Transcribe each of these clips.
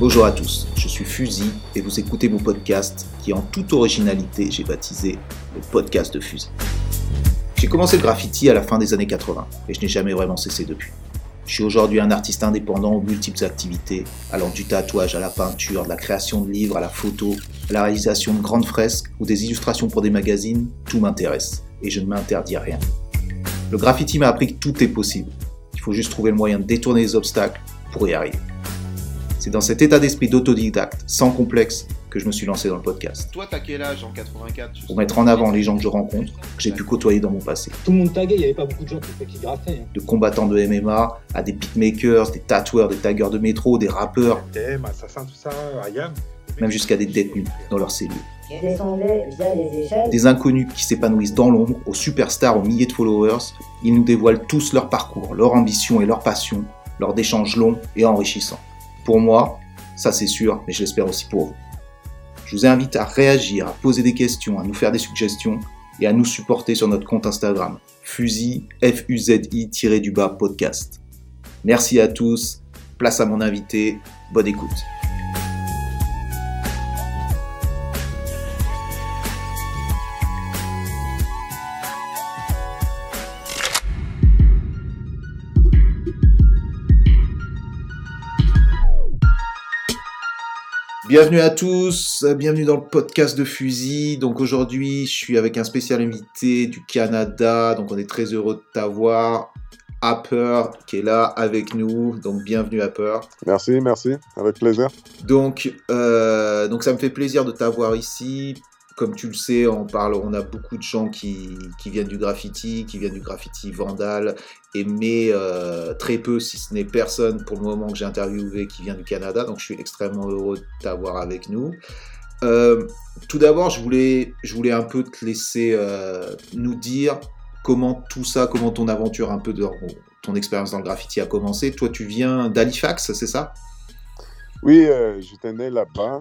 Bonjour à tous, je suis Fusil et vous écoutez mon podcast qui en toute originalité j'ai baptisé le podcast de Fusil. J'ai commencé le graffiti à la fin des années 80 et je n'ai jamais vraiment cessé depuis. Je suis aujourd'hui un artiste indépendant aux multiples activités, allant du tatouage à la peinture, de la création de livres à la photo, à la réalisation de grandes fresques ou des illustrations pour des magazines, tout m'intéresse et je ne m'interdis rien. Le graffiti m'a appris que tout est possible. Il faut juste trouver le moyen de détourner les obstacles pour y arriver. C'est dans cet état d'esprit d'autodidacte, sans complexe, que je me suis lancé dans le podcast. Toi, t'as quel âge en 84 Pour mettre en avant les gens que je rencontre, que j'ai pu côtoyer dans mon passé. Tout le monde taguait, il n'y avait pas beaucoup de gens qui, qui graffaient. hein. De combattants de MMA à des beatmakers, des tatoueurs, des taggeurs de métro, des rappeurs, TM, Assassin, tout ça, Ayam. même jusqu'à des détenus dans leurs cellules. Je descendais via les échelles. Des inconnus qui s'épanouissent dans l'ombre, aux superstars aux milliers de followers, ils nous dévoilent tous leur parcours, leur ambition et leur passion, lors d'échanges longs et enrichissants. Pour moi, ça c'est sûr, mais je l'espère aussi pour vous. Je vous invite à réagir, à poser des questions, à nous faire des suggestions et à nous supporter sur notre compte Instagram, fusil, F-U-Z-I, du bas podcast. Merci à tous, place à mon invité, bonne écoute. Bienvenue à tous, bienvenue dans le podcast de Fusil. Donc aujourd'hui, je suis avec un spécial invité du Canada, donc on est très heureux de t'avoir. Upper qui est là avec nous, donc bienvenue Upper. Merci, merci, avec plaisir. Donc, euh, donc ça me fait plaisir de t'avoir ici. Comme tu le sais, on parle, on a beaucoup de gens qui, viennent du graffiti, qui viennent du graffiti vandal, et mais euh, très peu, si ce n'est personne pour le moment que j'ai interviewé qui vient du Canada. Donc je suis extrêmement heureux de t'avoir avec nous. Euh, tout d'abord, je voulais, je voulais un peu te laisser euh, nous dire comment tout ça, comment ton aventure un peu ton expérience dans le graffiti a commencé. Toi, tu viens d'Halifax, c'est ça? Oui, j'étais né là-bas.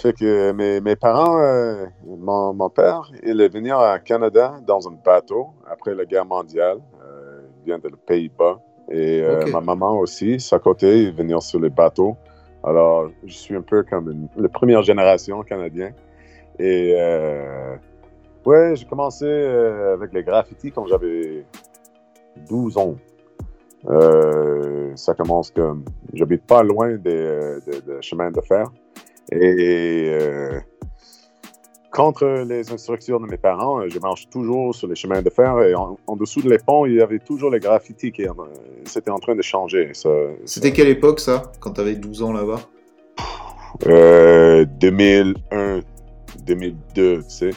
Euh, fait que mes, mes parents, euh, mon, mon père, il est venu à Canada dans un bateau après la guerre mondiale. Euh, il vient des Pays-Bas. Et euh, ma maman aussi, sa côté, il venir sur les bateaux. Alors, je suis un peu comme une, la première génération canadien. Et euh, ouais, j'ai commencé euh, avec les graffitis quand j'avais 12 ans. Euh, ça commence comme. J'habite pas loin des, euh, des- des chemins de fer. Et euh, contre les instructions de mes parents, euh, je marche toujours sur les chemins de fer. Et en, en dessous de les ponts, il y avait toujours les graffitis qui euh, c'était en train de changer. Ça, C'était quelle époque ça, quand tu avais 12 ans là-bas? Euh, 2001, 2002, tu sais.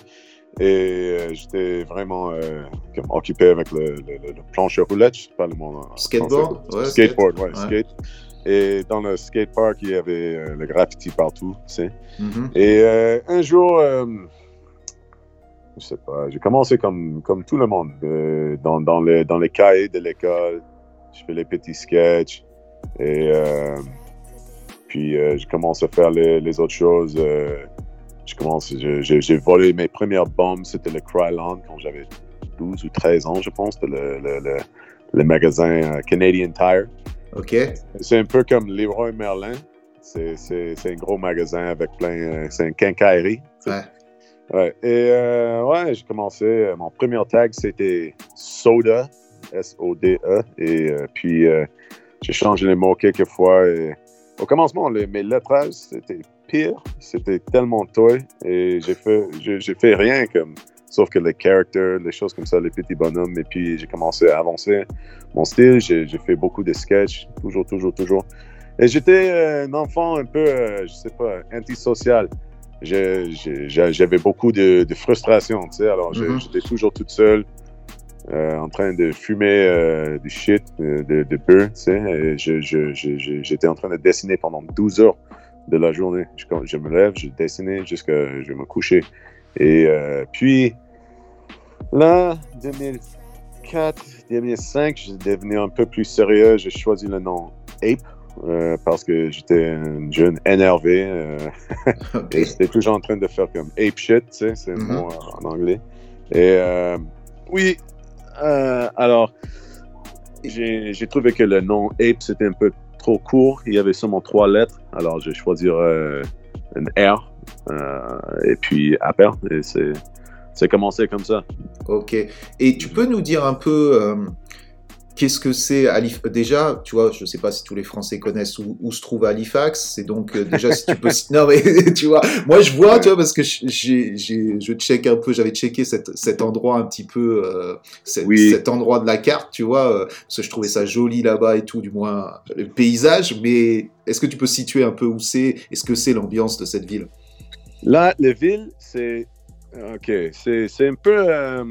Et euh, j'étais vraiment euh, comme occupé avec le, le, le, planche à roulettes, je sais pas le mot Skateboard? Ouais, Skateboard, ouais, Ouais. skate. Et dans le skatepark, il y avait euh, le graffiti partout, tu sais. Mhm. Et euh, un jour, euh, je sais pas, j'ai commencé comme, comme tout le monde, euh, dans, dans, les, dans les cahiers de l'école. Je fais les petits sketchs. Et euh, puis, je commence à faire les, les autres choses. je commence, j'ai volé mes premières bombes. C'était le Kryland quand j'avais 12 ou 13 ans, je pense. C'était le, le, le, le magasin Canadian Tire. Ok. C'est un peu comme Leroy Merlin. C'est, c'est, c'est un gros magasin avec plein. C'est un quincaillerie. Ouais. Ouais. Et euh, ouais, j'ai commencé. euh, mon premier tag, c'était Soda, S-O-D-E. Et euh, puis, euh, j'ai changé les mots quelques fois. Et au commencement, les, mes lettrages, c'était pire. C'était tellement toy. Et j'ai fait, j'ai, j'ai fait rien comme. Sauf que les characters, les choses comme ça, les petits bonhommes. Et puis, j'ai commencé à avancer mon style. J'ai, fait beaucoup de sketchs, toujours, toujours, toujours. Et j'étais un enfant un peu, euh, je sais pas, antisocial. J'avais beaucoup de, de frustration, tu sais. Alors, Mhm. j'étais toujours toute seule, euh, en train de fumer euh, du shit, de, de, tu sais. J'étais en train de dessiner pendant 12 heures de la journée. Je, quand je me lève, je dessinais jusqu'à je me coucher. Et puis, là, 2004, 2005, j'ai devenu un peu plus sérieux. J'ai choisi le nom Ape. euh, parce que j'étais un jeune énervé. euh, et j'étais toujours en train de faire comme ape shit, tu sais, c'est un Mhm. mot en anglais. Et euh, oui, alors, j'ai j'ai trouvé que le nom ape, c'était un peu trop court. Il y avait seulement trois lettres. Alors, je vais choisir euh, une R. et puis Apple. Et c'est, c'est commencé comme ça. Ok. Et tu peux nous dire un peu euh, qu'est-ce que c'est Halifax Déjà, tu vois, je sais pas si tous les Français connaissent où, où se trouve Halifax. C'est donc euh, déjà si tu peux. non mais tu vois, moi je vois, tu vois, parce que j'ai, j'ai, je check un peu, j'avais checké cet, cet endroit un petit peu, euh, cet, Oui. cet endroit de la carte, tu vois, parce que je trouvais ça joli là-bas et tout, du moins le paysage. Mais est-ce que tu peux situer un peu où c'est? Est-ce que c'est l'ambiance de cette ville? Là, les villes, c'est. OK. C'est, un peu. euh,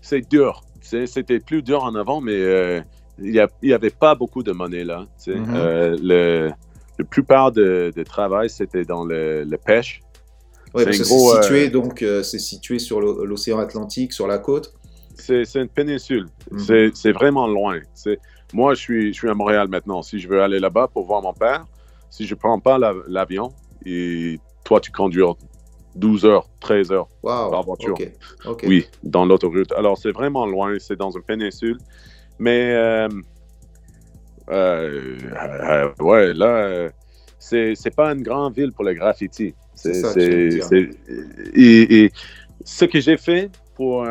c'est dur. C'était plus dur en avant, mais euh, il n'y avait pas beaucoup de monnaie là. Euh, le, la plupart de, de travail, c'était dans le, le pêche. C'est parce un que gros, c'est situé donc c'est situé sur l'o- l'océan Atlantique, sur la côte. C'est, une péninsule. Mhm. C'est, c'est vraiment loin. tu sais. Moi, je suis, je suis à Montréal maintenant. Si je veux aller là-bas pour voir mon père, si je prends pas la- l'avion, et toi, tu conduis 12 heures, 13 heures. Waouh. Par voiture. Ok. Ok. Oui, dans l'autoroute. Alors, c'est vraiment loin, c'est dans une péninsule. Mais, euh, euh, euh, ouais, là, c'est c'est pas une grande ville pour le graffiti. C'est C'est ça c'est- et, et ce que j'ai fait pour,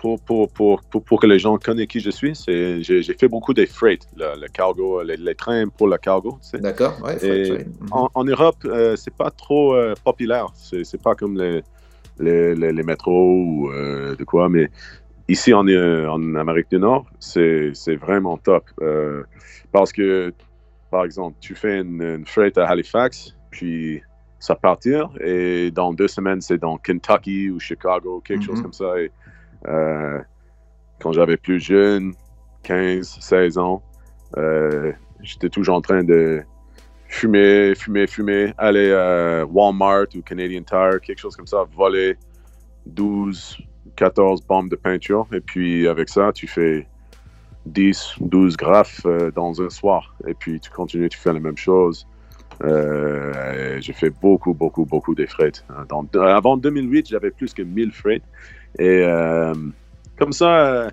pour, pour, pour, pour, que les gens connaissent qui je suis, c'est j'ai j'ai fait beaucoup de freight, le, le cargo, les, les trains pour le cargo. tu sais. D'accord. Ouais. Mhm. En, en Europe, euh, c'est pas trop euh, populaire. C'est c'est pas comme les, les, les, les métros ou euh, de quoi, mais ici en, euh, en Amérique du Nord, c'est c'est vraiment top. Parce que, par exemple, tu fais une, une freight à Halifax, puis ça partir, et dans deux semaines, c'est dans Kentucky ou Chicago, quelque Mhm. chose comme ça. Et, quand j'avais plus jeune, 15, 16 ans, euh, j'étais toujours en train de fumer, fumer, fumer, aller à Walmart ou Canadian Tire, quelque chose comme ça, voler 12, 14 bombes de peinture. Et puis avec ça, tu fais 10, 12 graphes euh, dans un soir. Et puis tu continues, tu fais la même chose. Euh, j'ai fait beaucoup, beaucoup, beaucoup de frais. Dans- avant 2008, j'avais plus que 1000 frais. Et euh, comme ça,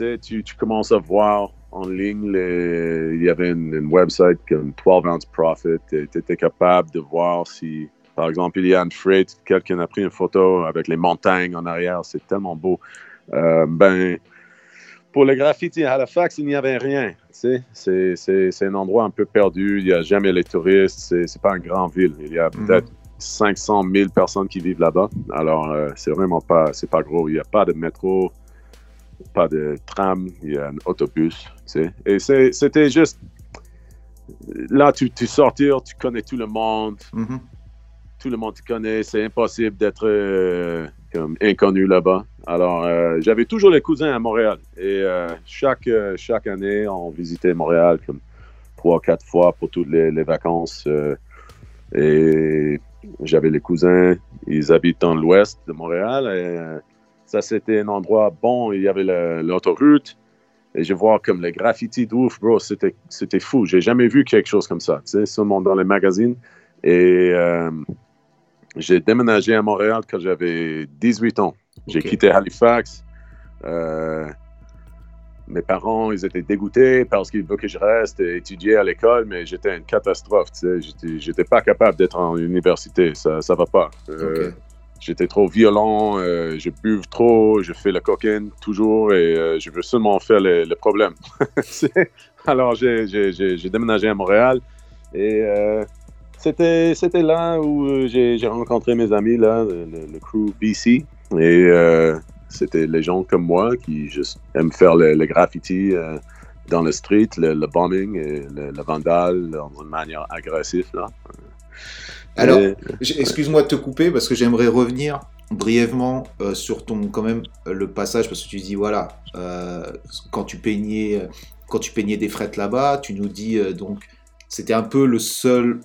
euh, tu, tu commences à voir en ligne, les- il y avait une, une website comme 12 Ounce Profit. Tu étais capable de voir si, par exemple, il y a une freight, quelqu'un a pris une photo avec les montagnes en arrière. C'est tellement beau. Euh, ben, pour le graffiti à Halifax, il n'y avait rien. c'est un endroit un peu perdu. Il n'y a jamais les touristes. C'est c'est pas une grande ville. Il y a Mhm. peut-être 500 000 personnes qui vivent là-bas. Alors, euh, c'est vraiment pas, c'est pas gros. Il n'y a pas de métro, pas de tram, il y a un autobus. tu sais. Et c'était juste. Là, tu, tu sortir, tu connais tout le monde, Mhm. tout le monde te connaît. C'est impossible d'être euh, comme inconnu là-bas. Alors, euh, j'avais toujours les cousins à Montréal. Et euh, chaque, chaque année, on visitait Montréal comme trois, quatre fois pour toutes les, les vacances. et j'avais les cousins, ils habitent dans l'ouest de Montréal. Et euh, ça, c'était un endroit bon. Il y avait le- l'autoroute. Et je vois comme les graffitis d'ouf, bro, c'était fou. J'ai jamais vu quelque chose comme ça, tu sais, seulement dans les magazines. Et euh, j'ai déménagé à Montréal quand j'avais 18 ans. J'ai quitté Halifax. Euh, mes parents, ils étaient dégoûtés parce qu'ils veulent que je reste et étudier à l'école, mais j'étais une catastrophe. Tu sais. J'étais, pas capable d'être en université. Ça, ça va pas. Euh. J'étais trop violent, euh, je buve trop, je fais la cocaïne toujours et euh, je veux seulement faire le, le problème. C'est- Alors j'ai, déménagé à Montréal et c'était, là où j'ai, rencontré mes amis, là, le, le- crew BC. Et c'était les gens comme moi qui juste aiment faire le, le graffiti euh, dans le street, le, le bombing et le, le vandal d'une manière agressive. Là. Alors, Et- J- Excuse-moi de te couper parce que j'aimerais revenir brièvement euh, sur ton quand même euh, le passage parce que tu dis voilà euh, quand tu peignais euh, quand tu peignais des frettes là-bas tu nous dis euh, donc c'était un peu le seul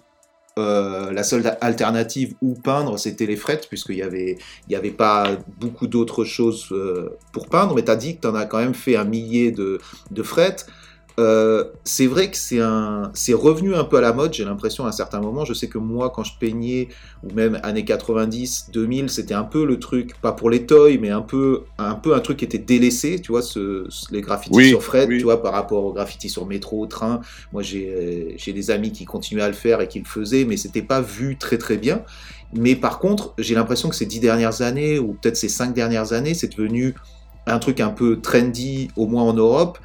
euh, la seule alternative où peindre c'était les frettes puisqu'il y avait y avait pas beaucoup d'autres choses euh, pour peindre. Mais tu as dit que tu as quand même fait un millier de, de frettes euh, c'est vrai que c'est un, c'est revenu un peu à la mode. J'ai l'impression à un certain moment. Je sais que moi, quand je peignais, ou même années 90, 2000, c'était un peu le truc, pas pour les toys, mais un peu, un peu un truc qui était délaissé. Tu vois, ce, ce- les graffitis Oui, sur oui. tu vois, par rapport aux graffitis sur métro, train. Moi, j'ai, euh, j'ai des amis qui continuaient à le faire et qui le faisaient, mais c'était pas vu très très bien. Mais par contre, j'ai l'impression que ces dix dernières années, ou peut-être ces cinq dernières années, c'est devenu un truc un peu trendy, au moins en Europe.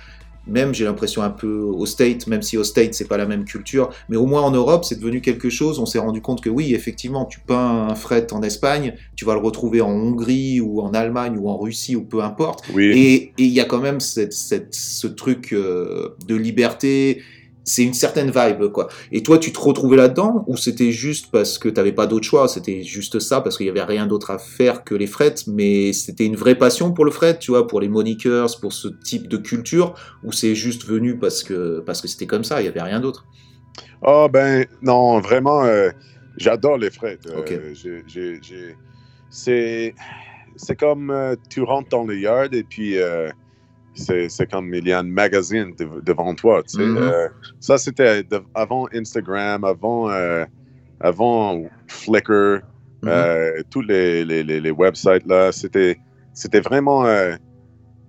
Même, j'ai l'impression un peu au State, même si au State, c'est pas la même culture, mais au moins en Europe, c'est devenu quelque chose. On s'est rendu compte que oui, effectivement, tu peins un fret en Espagne, tu vas le retrouver en Hongrie ou en Allemagne ou en Russie ou peu importe. Oui. Et il y a quand même cette, cette- ce truc euh, de liberté. C'est une certaine vibe, quoi. Et toi, tu te retrouvais là-dedans ou c'était juste parce que t'avais pas d'autre choix? C'était juste ça parce qu'il y avait rien d'autre à faire que les frettes, mais c'était une vraie passion pour le fret, tu vois, pour les moniqueurs, pour ce type de culture, ou c'est juste venu parce que parce que c'était comme ça, il y avait rien d'autre? Ah ben non, vraiment, euh, j'adore les frettes. Euh, C'est c'est comme euh, tu rentres dans le yard et puis c'est c'est comme il y a un magazine de- devant toi. Tu sais. Mhm. Euh, ça, c'était de- avant Instagram, avant, euh, avant Flickr, Mhm. euh, tous les, les, les, les websites là. C'était c'était vraiment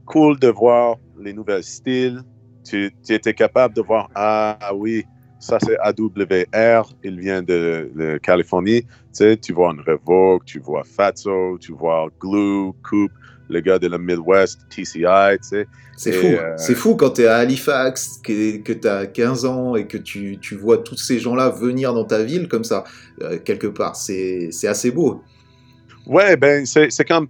cool de voir les nouvelles styles. Tu, tu étais capable de voir, ah oui, ça c'est AWR, il vient de, de Californie. Tu sais, tu vois un Revoke, tu vois Fatso, tu vois Glue, Coupe, le gars de la Midwest, TCI, tu sais. C'est fou, euh, c'est fou quand tu es à Halifax, que, que tu as 15 ans et que tu, tu vois tous ces gens-là venir dans ta ville comme ça, euh, quelque part. C'est assez beau. Ouais, ben, c'est comme.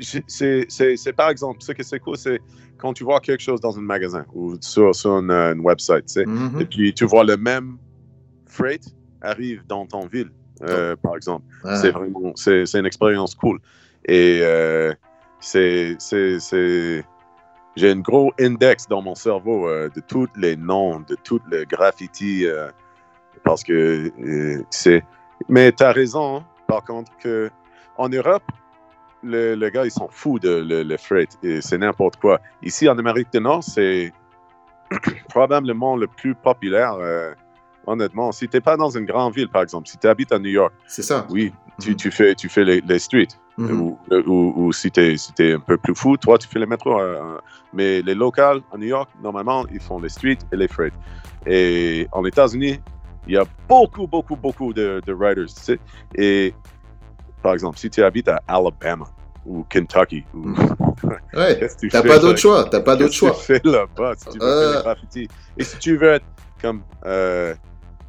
c'est- par exemple, ce que c'est cool, c'est quand tu vois quelque chose dans un magasin ou sur, sur une, une website, tu sais, Mhm. et puis tu vois le même freight arrive dans ton ville, euh, par exemple. Ah. C'est vraiment, c'est c'est une expérience cool. Et c'est, c'est, c'est- j'ai un gros index dans mon cerveau euh, de tous les noms, de tous les graffitis, euh, parce que euh, c'est. Mais tu as raison, hein, par contre, que en Europe, le, le gars, ils s'en fout de le, le freight et c'est n'importe quoi. Ici, en Amérique du Nord, c'est probablement le plus populaire. honnêtement, si tu n'es pas dans une grande ville, par exemple, si tu habites à New York, C'est ça. oui, tu, Mhm. tu fais, tu fais les, les streets. Mhm. Ou, ou, ou si tu es, si un peu plus fou, toi, tu fais les métros. euh, mais les locales à New York, normalement, ils font les streets et les freight. Et en États-Unis, il y a beaucoup, beaucoup, beaucoup de, de riders. Tu sais. Et par exemple, si tu habites à Alabama ou Kentucky, ou, Ouais. que tu T'as fais pas d'autre choix. T'as pas d'autre choix. tu fais là-bas si tu veux Euh. faire des graffitis? Et si tu veux être comme euh,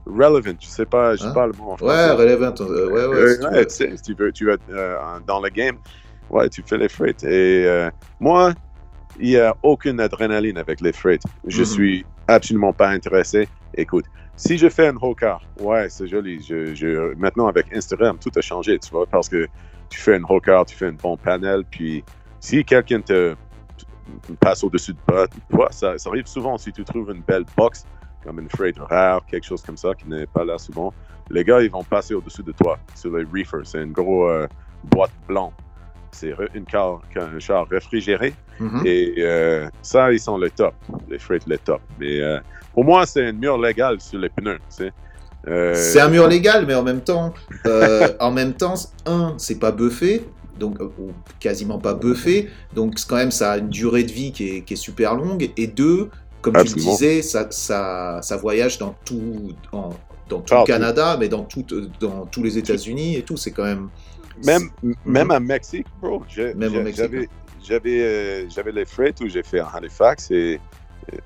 relevant, je sais pas, je Hein? pas le mot en Ouais, français. relevant. euh, ouais, ouais. Euh, si tu ouais, sais, si tu veux, tu euh, dans le game, ouais, tu fais les freights. Et moi, il n'y a aucune adrénaline avec les freights. Je Mhm. suis absolument pas intéressé. Écoute, si je fais un car, ouais, c'est joli. Je, je- maintenant, avec Instagram, tout a changé, tu vois, parce que tu fais un car, tu fais un bon panel, puis si quelqu'un te passe au-dessus de toi, toi, ça, ça arrive souvent si tu trouves une belle box, comme une freight rare, quelque chose comme ça, qui n'est pas là souvent, les gars, ils vont passer au-dessus de toi sur les reefers. C'est une grosse boîte blanc. C'est une car, un char réfrigéré. Mhm. Et euh, ça, ils sont le top. Les freight, le top. Mais euh, pour moi, c'est un mur légal sur les pneus. Tu sais. Euh, C'est un mur légal, mais en même temps, euh, en même temps, un, c'est pas buffé, donc euh, ou quasiment pas buffé, donc quand même ça a une durée de vie qui est, qui est super longue. Et deux, comme tu le disais, ça, ça, ça voyage dans tout, en- dans tout le. Canada, mais dans, tout, euh, dans tous les États-Unis et tout. C'est quand même. Même, même à Mexique, bro. Même au Mexique, J'avais, j'avais, euh, j'avais les freights où j'ai fait à Halifax et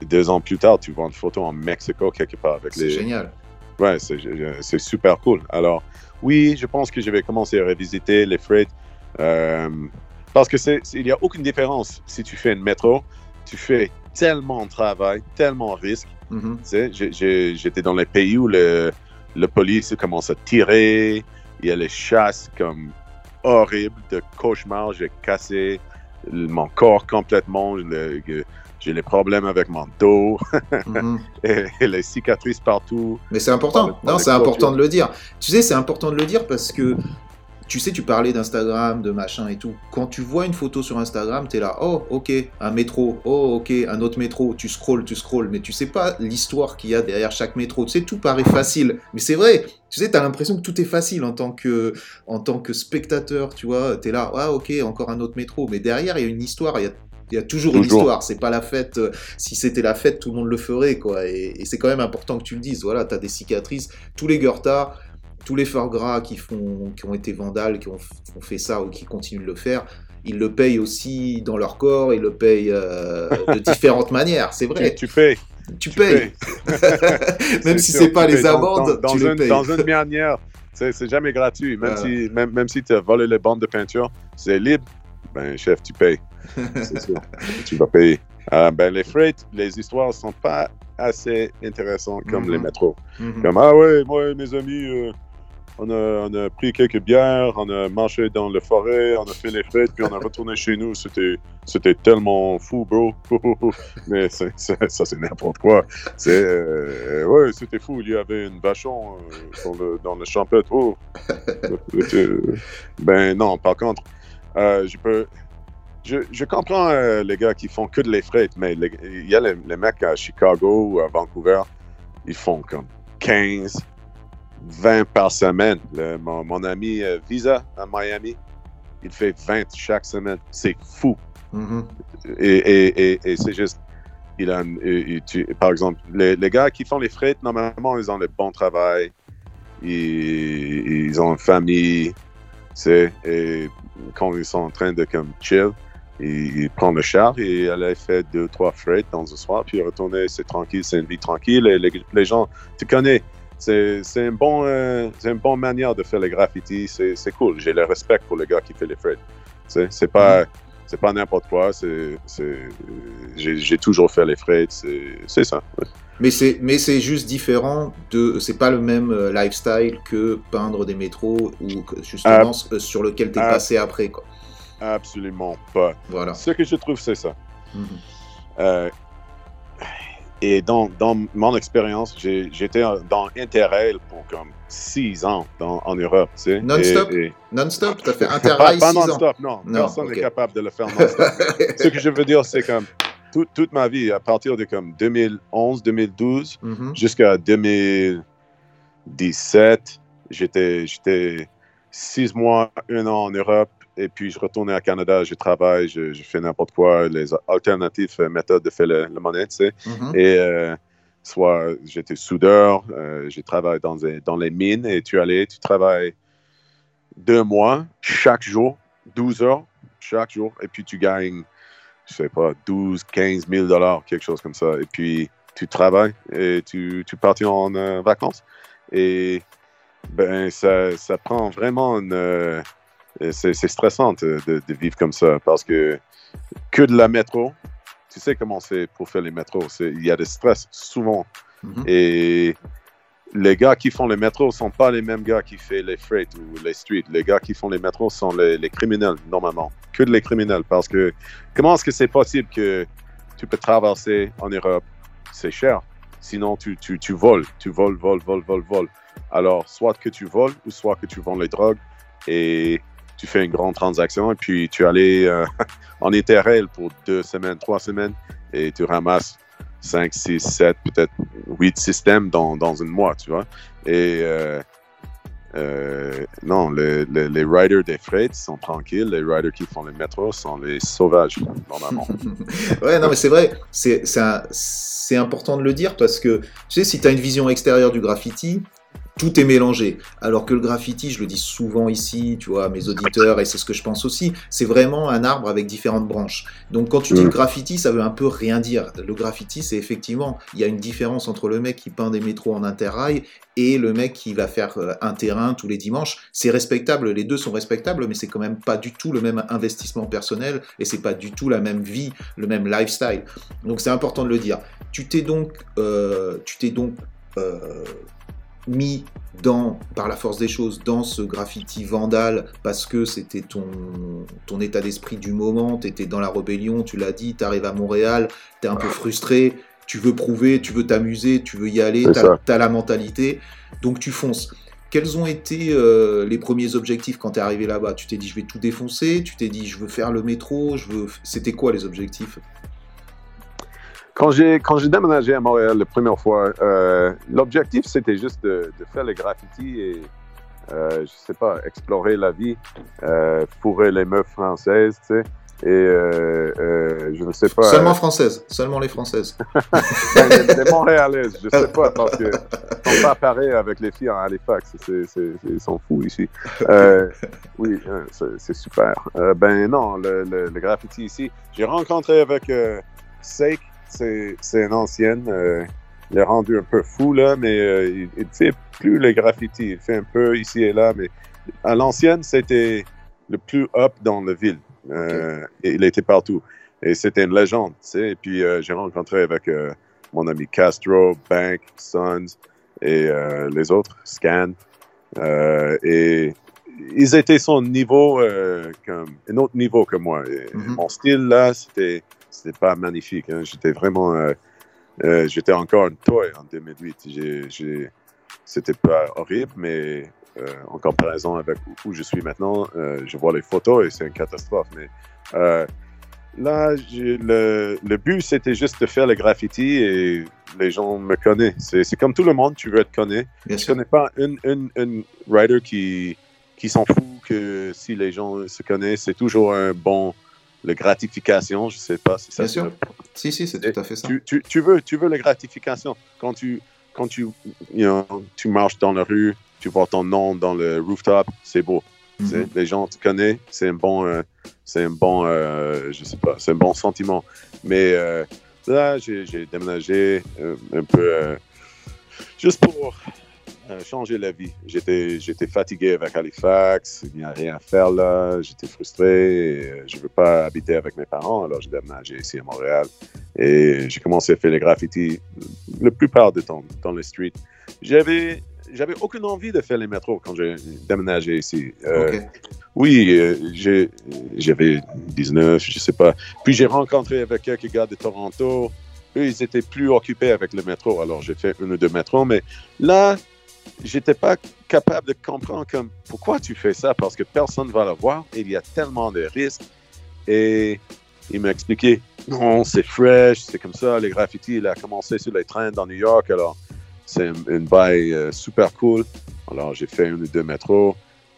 deux ans plus tard, tu vois une photo en Mexico quelque part avec C'est les. génial. Ouais, c'est, c'est super cool. Alors, oui, je pense que je vais commencer à revisiter les freights euh, parce que c'est, c'est- il n'y a aucune différence si tu fais une métro, tu fais tellement de travail, tellement de risques. J'ai- j'ai- j'étais dans les pays où le, le police commence à tirer, il y a les chasses comme horribles, de cauchemar, j'ai cassé mon corps complètement, j'ai les problèmes avec mon dos Mhm. et, et les cicatrices partout. Mais c'est important. Non, c'est important de le dire. Tu sais, c'est important de le dire parce que tu sais, tu parlais d'Instagram, de machin et tout. Quand tu vois une photo sur Instagram, tu es là, oh, ok, un métro, oh, ok, un autre métro. Tu scrolls, tu scrolls, mais tu sais pas l'histoire qu'il y a derrière chaque métro. Tu sais, tout paraît facile. Mais c'est vrai, tu sais, tu as l'impression que tout est facile en tant que, en tant que spectateur, tu vois. Tu es là, ah, ok, encore un autre métro. Mais derrière, il y a une histoire, il y a il y a toujours, une histoire, c'est pas la fête. euh, Si c'était la fête, tout le monde le ferait, quoi. Et, et c'est quand même important que tu le dises. Voilà, t'as des cicatrices. Tous les Goethe, tous les forts gras qui, font, qui ont été vandales, qui ont, qui ont fait ça ou qui continuent de le faire, ils le payent aussi dans leur corps, ils le payent euh, de différentes manières. C'est vrai, Tu, tu payes. tu, tu payes. Même si c'est pas les. Dans- amendes, dans, tu dans les une, payes. Dans une manière, c'est jamais gratuit. Même Ah. si, même, même si tu as volé les bandes de peinture, c'est libre. Ben, chef, tu payes. C'est sûr. tu vas payer. Euh, ben, les freights, les histoires sont pas assez intéressantes comme Mhm. les métros. Mhm. Comme, ah ouais, moi et mes amis, euh, on, a, on a pris quelques bières, on a marché dans la forêt, on a fait les fêtes, puis on a retourné chez nous. C'était, c'était tellement fou, bro. Mais c'est- c'est- ça, c'est n'importe quoi. C'est, euh, ouais, c'était fou. Il y avait une vachon euh, le- dans le champêtre. Oh. Ben non, par contre, euh, je peux. Je, je comprends euh, les gars qui font que de les freights, mais il y a les, les mecs à Chicago ou à Vancouver, ils font comme 15, 20 par semaine. Le- mon, mon ami euh, Visa à Miami, il fait 20 chaque semaine. C'est fou. Mhm. Et, et, et, et c'est juste, il a, tu- par exemple, les, les gars qui font les freights, normalement, ils ont le bon travail, ils, ils ont une famille, et quand ils sont en train de comme chill, ils, ils prennent le char et aller faire deux, trois freights dans un soir, puis retourner, c'est tranquille, c'est une vie tranquille, et les, les gens, tu connais, c'est c'est une, bon, euh, une bonne manière de faire les graffitis, c'est c'est cool, j'ai le respect pour les gars qui font les sais, c'est pas c'est pas n'importe quoi. C'est, c'est, j'ai, toujours fait les freights. C'est, c'est ça. ouais. Mais c'est mais c'est juste différent de c'est pas le même euh, lifestyle que peindre des métros ou justement euh, sur lequel t'es passé après quoi. Absolument pas. Voilà. Ce que je trouve, c'est ça. Mhm. Euh, et dans, dans mon expérience, j'étais dans Interrail pour comme six ans dans, en Europe. Tu sais, Non-stop? Non-stop, t'as fait Interrail pas 6 ans? non-stop, non. Non, Personne n'est capable de le faire non-stop. Ce que je veux dire, c'est comme tout- toute ma vie, à partir de comme 2011, 2012, Mhm. jusqu'à 2017, j'étais, j'étais six mois, un an en Europe, et puis je retournais à Canada, je travaille, je, je fais n'importe quoi, les alternatives euh, méthodes de faire le, le monnaie, tu sais. Mhm. Et euh, soit j'étais soudeur, euh, j'ai travaillé dans, les- dans les mines, et tu allais, tu travailles deux mois, chaque jour, 12 heures, chaque jour, et puis tu gagnes, je sais pas, 12, 15 000 dollars, quelque chose comme ça. Et puis tu travailles et tu, tu partis en euh, vacances. Et ben, ça, ça prend vraiment une. C'est stressant de, de- de vivre comme ça parce que que de la métro, tu sais comment c'est pour faire les métros. Il y a des stress souvent. Mhm. Et les gars qui font les métros sont pas les mêmes gars qui font les freight ou les streets. Les gars qui font les métros sont les, les criminels, normalement. Que de les criminels. Parce que comment est-ce que c'est possible que tu peux traverser en Europe? C'est cher. Sinon, tu, tu, tu voles. Tu voles, voles, voles, voles, voles. Alors, soit que tu voles ou soit que tu vends les drogues et tu fais une grande transaction et puis tu allais euh, en Interrail pour deux semaines, trois semaines et tu ramasses 5, 6, 7, peut-être 8 systèmes dans, dans un mois, tu vois. Et euh, euh, non, le- le- les riders des freights sont tranquilles, les riders qui font les métros sont les sauvages, normalement. ouais, non, mais c'est vrai, c'est important de le dire parce que, tu sais, si tu as une vision extérieure du graffiti, tout est mélangé. Alors que le graffiti, je le dis souvent ici, tu vois, à mes auditeurs, et c'est ce que je pense aussi, c'est vraiment un arbre avec différentes branches. Donc quand tu dis graffiti, ça veut un peu rien dire. Le graffiti, c'est effectivement, il y a une différence entre le mec qui peint des métros en interrail et le mec qui va faire euh, un terrain tous les dimanches. C'est respectable, les deux sont respectables, mais c'est quand même pas du tout le même investissement personnel et c'est pas du tout la même vie, le même lifestyle. Donc c'est important de le dire. Tu t'es donc, euh, tu t'es donc euh, mis dans, par la force des choses, dans ce graffiti vandal parce que c'était ton, ton état d'esprit du moment, tu étais dans la rébellion, tu l'as dit, tu arrives à Montréal, tu es un peu frustré, tu veux prouver, tu veux t'amuser, tu veux y aller, tu as, la mentalité, donc tu fonces. quels ont été euh, les premiers objectifs quand tu es arrivé là-bas? Tu t'es dit je vais tout défoncer Tu t'es dit je veux faire le métro je veux... C'était quoi les objectifs? Quand j'ai quand j'ai déménagé à Montréal la première fois, euh, l'objectif c'était juste de, de faire le graffiti et euh, je sais pas explorer la vie, euh, fourrer les meufs françaises, tu sais. Et euh, euh, je ne sais pas. Seulement françaises, seulement les françaises. Ben, les, les Montréalaises, je sais pas, parce que ils sont pas pareils avec les filles en Halifax. C'est, c'est, ils sont fous ici. Euh, oui, c'est, c'est super. Ben non, le, le, le graffiti ici, j'ai rencontré avec euh, Sake, c'est, une ancienne. Euh, il est rendu un peu fou, là, mais euh, il, il fait plus le graffiti. Il fait un peu ici et là, mais à l'ancienne, c'était le plus up dans la ville. Euh, et il était partout. Et c'était une légende, tu sais. Et puis, j'ai rencontré avec mon ami Castro, Bank, Sons et les autres, Scan. Et ils étaient son niveau, euh, comme un autre niveau que moi. Et Mhm. Mon style, là, c'était, c'était pas magnifique. hein. J'étais vraiment... euh, euh, j'étais encore un toy en 2008. J'ai, j'ai, c'était pas horrible, mais euh, en comparaison avec où, où je suis maintenant, je vois les photos et c'est une catastrophe. Mais là, j'ai- le, le but, c'était juste de faire le graffiti et les gens me connaissent. C'est, c'est comme tout le monde, tu veux être connu. Bien Je sûr. connais pas une, une, une writer qui, qui s'en fout que si les gens se connaissent, c'est toujours un bon. Le gratification, je sais pas si ça Bien sûr. Si, si, c'est tout à fait ça. tu, tu, tu veux, tu veux la gratification. Quand tu, quand tu, you know, tu marches dans la rue, tu vois ton nom dans le rooftop, c'est beau. Mhm. Les gens te connaissent, c'est un bon, euh, c'est un bon, euh, je sais pas, c'est un bon sentiment. Mais euh, là, j'ai déménagé un peu juste pour euh, changer la vie. J'étais, j'étais fatigué avec Halifax, il n'y a rien à faire là, j'étais frustré, euh, je ne veux pas habiter avec mes parents, alors j'ai déménagé ici à Montréal. Et j'ai commencé à faire les graffitis la plupart du temps dans les streets. J'avais, j'avais aucune envie de faire les métros quand j'ai déménagé ici. Euh, oui, euh, j'ai- j'avais 19, je sais pas. Puis j'ai rencontré avec quelques gars de Toronto. Eux, ils étaient plus occupés avec le métro. Alors j'ai fait une ou deux métros. Mais là, j'étais pas capable de comprendre comme pourquoi tu fais ça? Parce que personne va le voir. Il y a tellement de risques. Et il m'a expliqué non, c'est fresh, c'est comme ça. Les graffitis, il a commencé sur les trains dans New York. Alors c'est une, une bail euh, super cool. Alors j'ai fait une ou deux métros.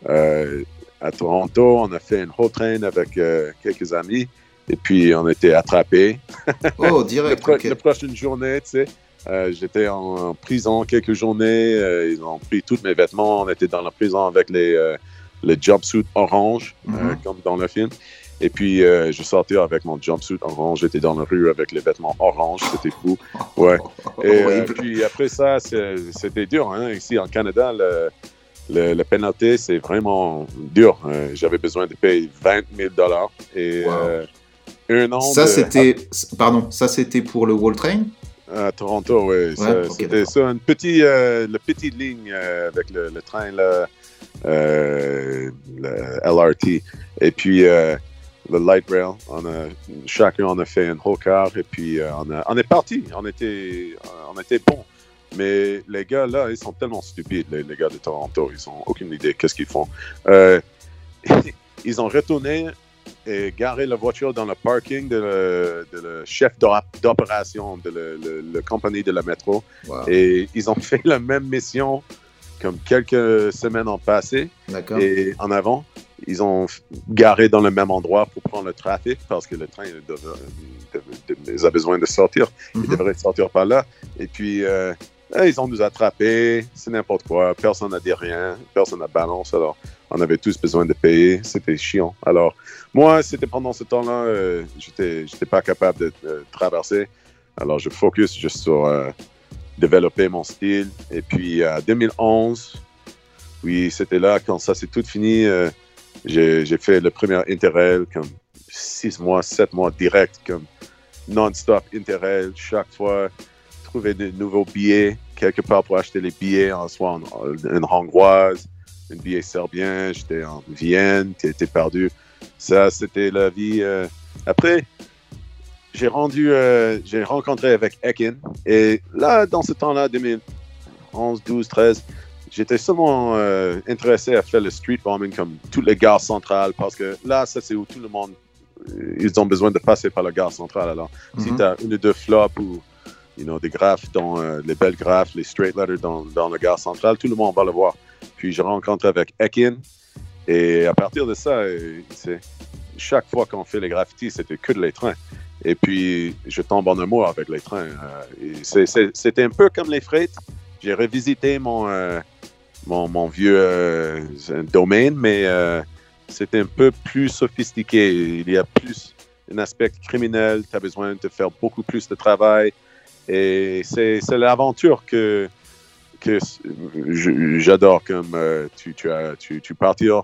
Euh, à Toronto, on a fait une whole train avec euh, quelques amis. Et puis, on a été attrapés. Oh, direct. pro- ok. la prochaine journée, tu sais, euh, j'étais en, prison quelques journées. euh, ils ont pris tous mes vêtements. On était dans la prison avec les, euh, les jumpsuits orange, euh, Mhm. comme dans le film. Et puis, je sortais avec mon jumpsuit orange. J'étais dans la rue avec les vêtements orange. C'était fou. Ouais. Et puis après ça, c'était dur. Hein? Ici en Canada, le, le, la pénalité, c'est vraiment dur. Euh, J'avais besoin de payer 20 000 dollars et Wow. euh, un an Ça, de- c'était. Pardon, ça, c'était pour le Wall Train? À Toronto. Ouais, ok, c'était ça, une petite, euh, la petite ligne euh, avec le, le train là, euh, le LRT. Et puis euh, le light rail. On a, chacun on a fait un whole car et puis on, a- on est parti. On était, on était bon. Mais les gars là, ils sont tellement stupides, les, les gars de Toronto. Ils ont aucune idée qu'est-ce qu'ils font. Ils ont retourné et garé la voiture dans le parking de le, de le chef d'op- d'opération de le- compagnie de la métro. Wow. Et ils ont fait la même mission comme quelques semaines en passé D'accord. et en avant. Ils ont garé dans le même endroit pour prendre le trafic parce que le train il a besoin de sortir. Ils Mhm. devraient sortir par là. Et puis, euh, eh, ils ont nous attrapés. C'est n'importe quoi. Personne n'a dit rien. Personne n'a balance. Alors, on avait tous besoin de payer. C'était chiant. Alors, moi, c'était pendant ce temps-là, euh, j'étais, j'étais pas capable de, de traverser. Alors, je focus juste sur euh, développer mon style. Et puis, en 2011, oui, c'était là, quand ça s'est tout fini, euh, j'ai, j'ai fait le premier Interrail comme six mois, sept mois direct, comme non-stop Interrail, chaque fois, trouver de nouveaux billets, quelque part pour acheter les billets, en soit en, en- une hongroise, un billet serbien, j'étais en Vienne, t'étais perdu. Ça, c'était la vie. euh. Après, j'ai rendu, euh, j'ai rencontré avec Ekin, et là, dans ce temps-là, 2011, 12, 13, j'étais seulement euh, intéressé à faire le street bombing comme toutes les gares centrales parce que là, ça c'est où tout le monde, ils ont besoin de passer par la gare centrale. Alors, si Mhm. tu as une ou deux flops ou you know, des graphes, dans, euh, les belles graphes, les straight letters dans, dans la gare centrale, tout le monde va le voir. Puis je rencontre avec Ekin et à partir de ça, euh, chaque fois qu'on fait les graffitis, c'était que de les trains. Et puis, je tombe en amour avec les trains. C'était un peu comme les freights. J'ai revisité mon, euh, mon, mon vieux euh, domaine, mais euh, c'était un peu plus sophistiqué. Il y a plus un aspect criminel. Tu as besoin de faire beaucoup plus de travail. Et c'est c'est l'aventure que, que j'adore. Comme euh, tu, tu, as, tu, tu partir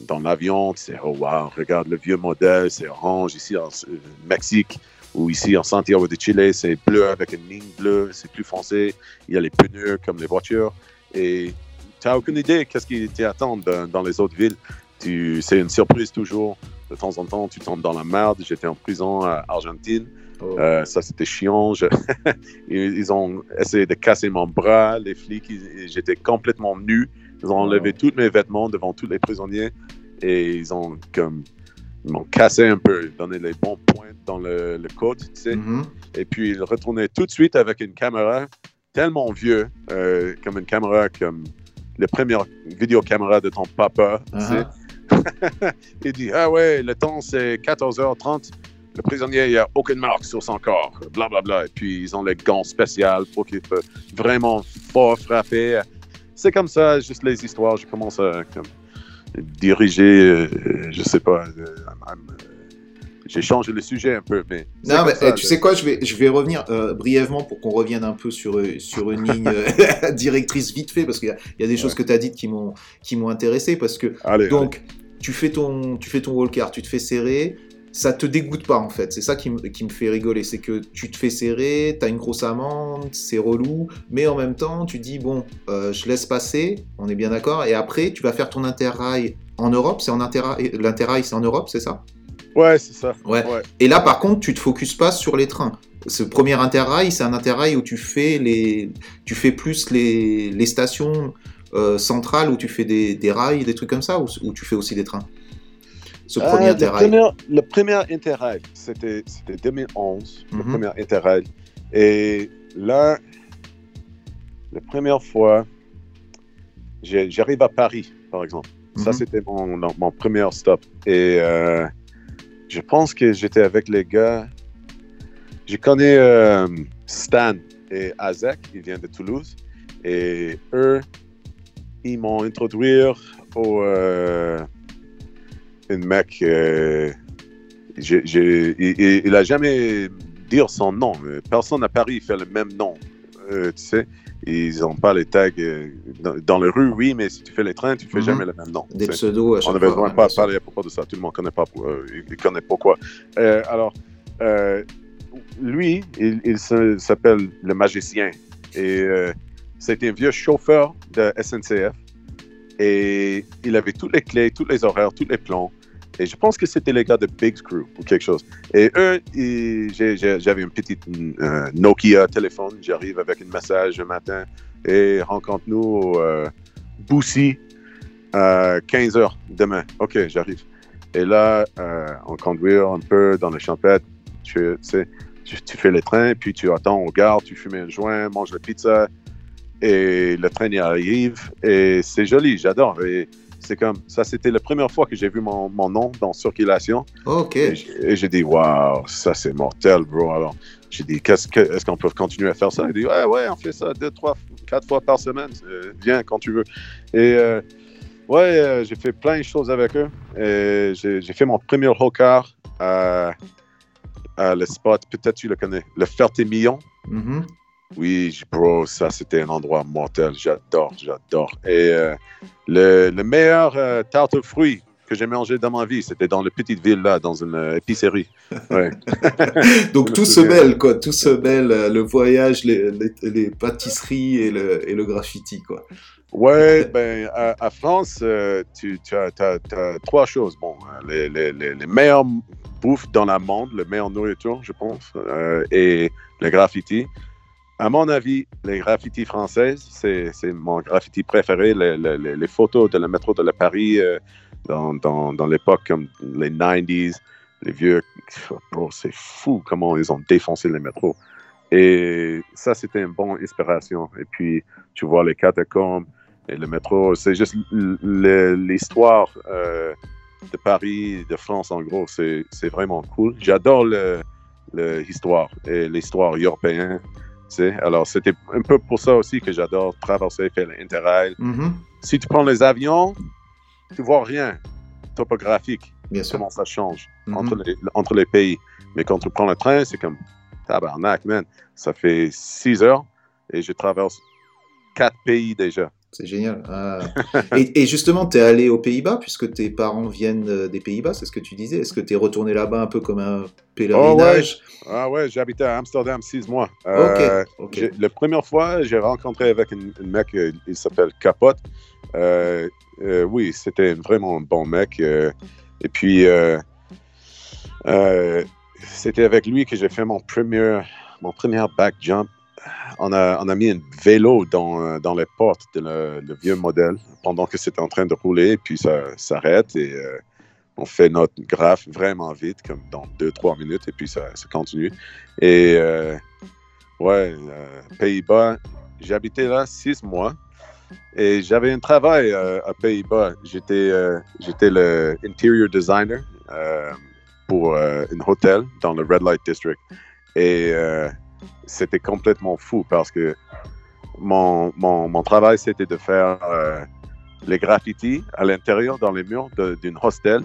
dans l'avion, sais, oh wow, regarde le vieux modèle, c'est orange ici en euh, Mexique ou ici en Santiago de Chile, c'est bleu avec une ligne bleue, c'est plus foncé. Il y a les pneus comme les voitures et tu n'as aucune idée qu'est-ce qui t'attend dans, dans les autres villes. C'est une surprise toujours. De temps en temps, tu tombes dans la merde. J'étais en prison à Argentine. Oh. Euh, ça, c'était chiant. Je- ils, ils ont essayé de casser mon bras, les flics. J'étais complètement nu. Ils ont enlevé tous mes vêtements devant tous les prisonniers et ils ont comme m'ont cassé un peu, donné les bons points dans le, le côte, tu sais. Mhm. Et puis ils retournaient tout de suite avec une caméra tellement vieux, euh, comme une caméra comme la première vidéocaméra de ton papa. tu sais. Uh-huh. il dit Ah ouais, le temps c'est 14h30. Le prisonnier, il n'y a aucune marque sur son corps. Blablabla. Bla, bla. Et puis, ils ont les gants spéciaux pour qu'il peut vraiment fort frapper. C'est comme ça, juste les histoires. Je commence à comme, diriger, euh, je sais pas. euh, I'm- I'm, euh, J'ai changé le sujet un peu, mais. Non, mais ça, eh, tu sais quoi, je vais, je vais revenir euh, brièvement pour qu'on revienne un peu sur, euh, sur une ligne euh, directrice vite fait, parce qu'il y, a- il y a des choses que tu as dites qui m'ont qui m'ont intéressé, parce que Allez, donc tu fais ton tu fais ton tu te fais serrer, ça te dégoûte pas en fait, c'est ça qui, me- qui me fait rigoler, c'est que tu te fais serrer, t'as une grosse amende, c'est relou, mais en même temps tu dis bon, euh, je laisse passer, on est bien d'accord, et après tu vas faire ton interrail en Europe, c'est en interrail, l'interrail c'est en Europe, c'est ça? Ouais, c'est ça. Ouais. Et là, par contre, tu te focuses pas sur les trains. Ce premier interrail, c'est un interrail où tu fais les, tu fais plus les, les stations euh, centrales où tu fais des, des rails, des trucs comme ça, ou où tu fais aussi des trains? Ce premier Ah, interrail. Le premier, Interrail, c'était c'était 2011, le Mhm. premier Interrail. Et là, la première fois, j'arrive à Paris, par exemple. Ça, Mhm. c'était mon, mon, premier stop. Et euh, je pense que j'étais avec les gars. Je connais euh, Stan et Azek, ils viennent de Toulouse. Et eux, ils m'ont introduit au. euh, mec. euh, il, il- a jamais dit son nom. Personne à Paris fait le même nom. euh, tu sais, ils n'ont pas les tags. euh, dans, dans les rues, oui, mais si tu fais les trains, tu fais Mhm. jamais le même nom. Des pseudos On n'avait vraiment pas parlé à propos de ça. Tout le monde connaît pas, il connaît pourquoi. Alors, lui, il, il s'appelle le magicien. Et c'était un vieux chauffeur de SNCF. Et il avait toutes les clés, tous les horaires, tous les plans. Et je pense que c'était les gars de Big Screw ou quelque chose. Et eux, j'avais une petite euh, Nokia téléphone. J'arrive avec un message un matin et rencontre-nous au euh, Boussy à 15 heures demain. OK, j'arrive. Et là, euh, on conduit un peu dans les champettes. Tu, fais les trains, puis tu attends au gare, tu fumes un joint, mange la pizza, et le train y arrive. Et c'est joli, j'adore. C'est comme ça, c'était la première fois que j'ai vu mon, mon nom dans circulation. Ok. Et j'ai dit, waouh, ça c'est mortel, bro. Alors, j'ai dit, qu'est-ce que, est-ce qu'on peut continuer à faire ça? Il dit, ouais, ouais, on fait ça deux, trois, quatre fois par semaine. Euh, Viens quand tu veux. Et euh, ouais, euh, j'ai fait plein de choses avec eux. Et j'ai, j'ai fait mon premier rocar à, à le spot, peut-être tu le connais, le Ferté-Millon. Mhm. Oui, bro, ça c'était un endroit mortel. J'adore, j'adore. Et euh, le, le meilleur euh, tarte aux fruits que j'ai mangé dans ma vie, c'était dans la petite ville là, dans une euh, épicerie. Ouais. Donc tout se mêle, quoi. Tout se mêle, le voyage, les, les, les pâtisseries et le, et le graffiti, quoi. Ouais, ben, à, à France, tu, tu as, trois choses. Bon, les, les, meilleures bouffes dans la monde, les meilleures nourritures, je pense, et le graffiti. À mon avis, les graffitis françaises, c'est mon graffiti préféré. Les, photos de la métro de Paris euh, dans, l'époque comme les 90s, les vieux. Bro, c'est fou comment ils ont défoncé les métros. Et ça, c'était une bonne inspiration. Et puis, tu vois les catacombes et le métro. C'est juste l'histoire euh, de Paris, de France en gros. C'est vraiment cool. J'adore l'histoire et l'histoire européenne. Alors, c'était un peu pour ça aussi que j'adore traverser, faire l'Interrail. Mhm. Si tu prends les avions, tu vois rien topographique, Bien sûr. comment ça change Mhm. entre, les, entre les pays. Mais quand tu prends le train, c'est comme tabarnak, man. Ça fait six heures et je traverse quatre pays déjà. C'est génial. Ah. et, et justement, tu es allé aux Pays-Bas, puisque tes parents viennent euh, des Pays-Bas, c'est ce que tu disais. Est-ce que tu es retourné là-bas un peu comme un pèlerinage? Ah ouais, j'habitais à Amsterdam six mois. Euh, Ok, La première fois, j'ai rencontré avec une mec, euh, il s'appelle Capote. Euh, euh, oui, c'était vraiment un bon mec. et puis, c'était avec lui que j'ai fait mon premier, mon premier back jump. On a, on a mis un vélo dans, euh, dans les portes de le, vieux modèle pendant que c'était en train de rouler, puis ça s'arrête et euh, on fait notre graphe vraiment vite, comme dans 2-3 minutes, et puis ça, continue. Et euh, ouais, euh, Pays-Bas, j'habitais là six mois et j'avais un travail à Pays-Bas. J'étais j'étais le interior designer pour un hôtel dans le Red Light District. Et c'était complètement fou parce que mon, mon, mon travail, c'était de faire euh, les graffitis à l'intérieur, dans les murs d'une hostel.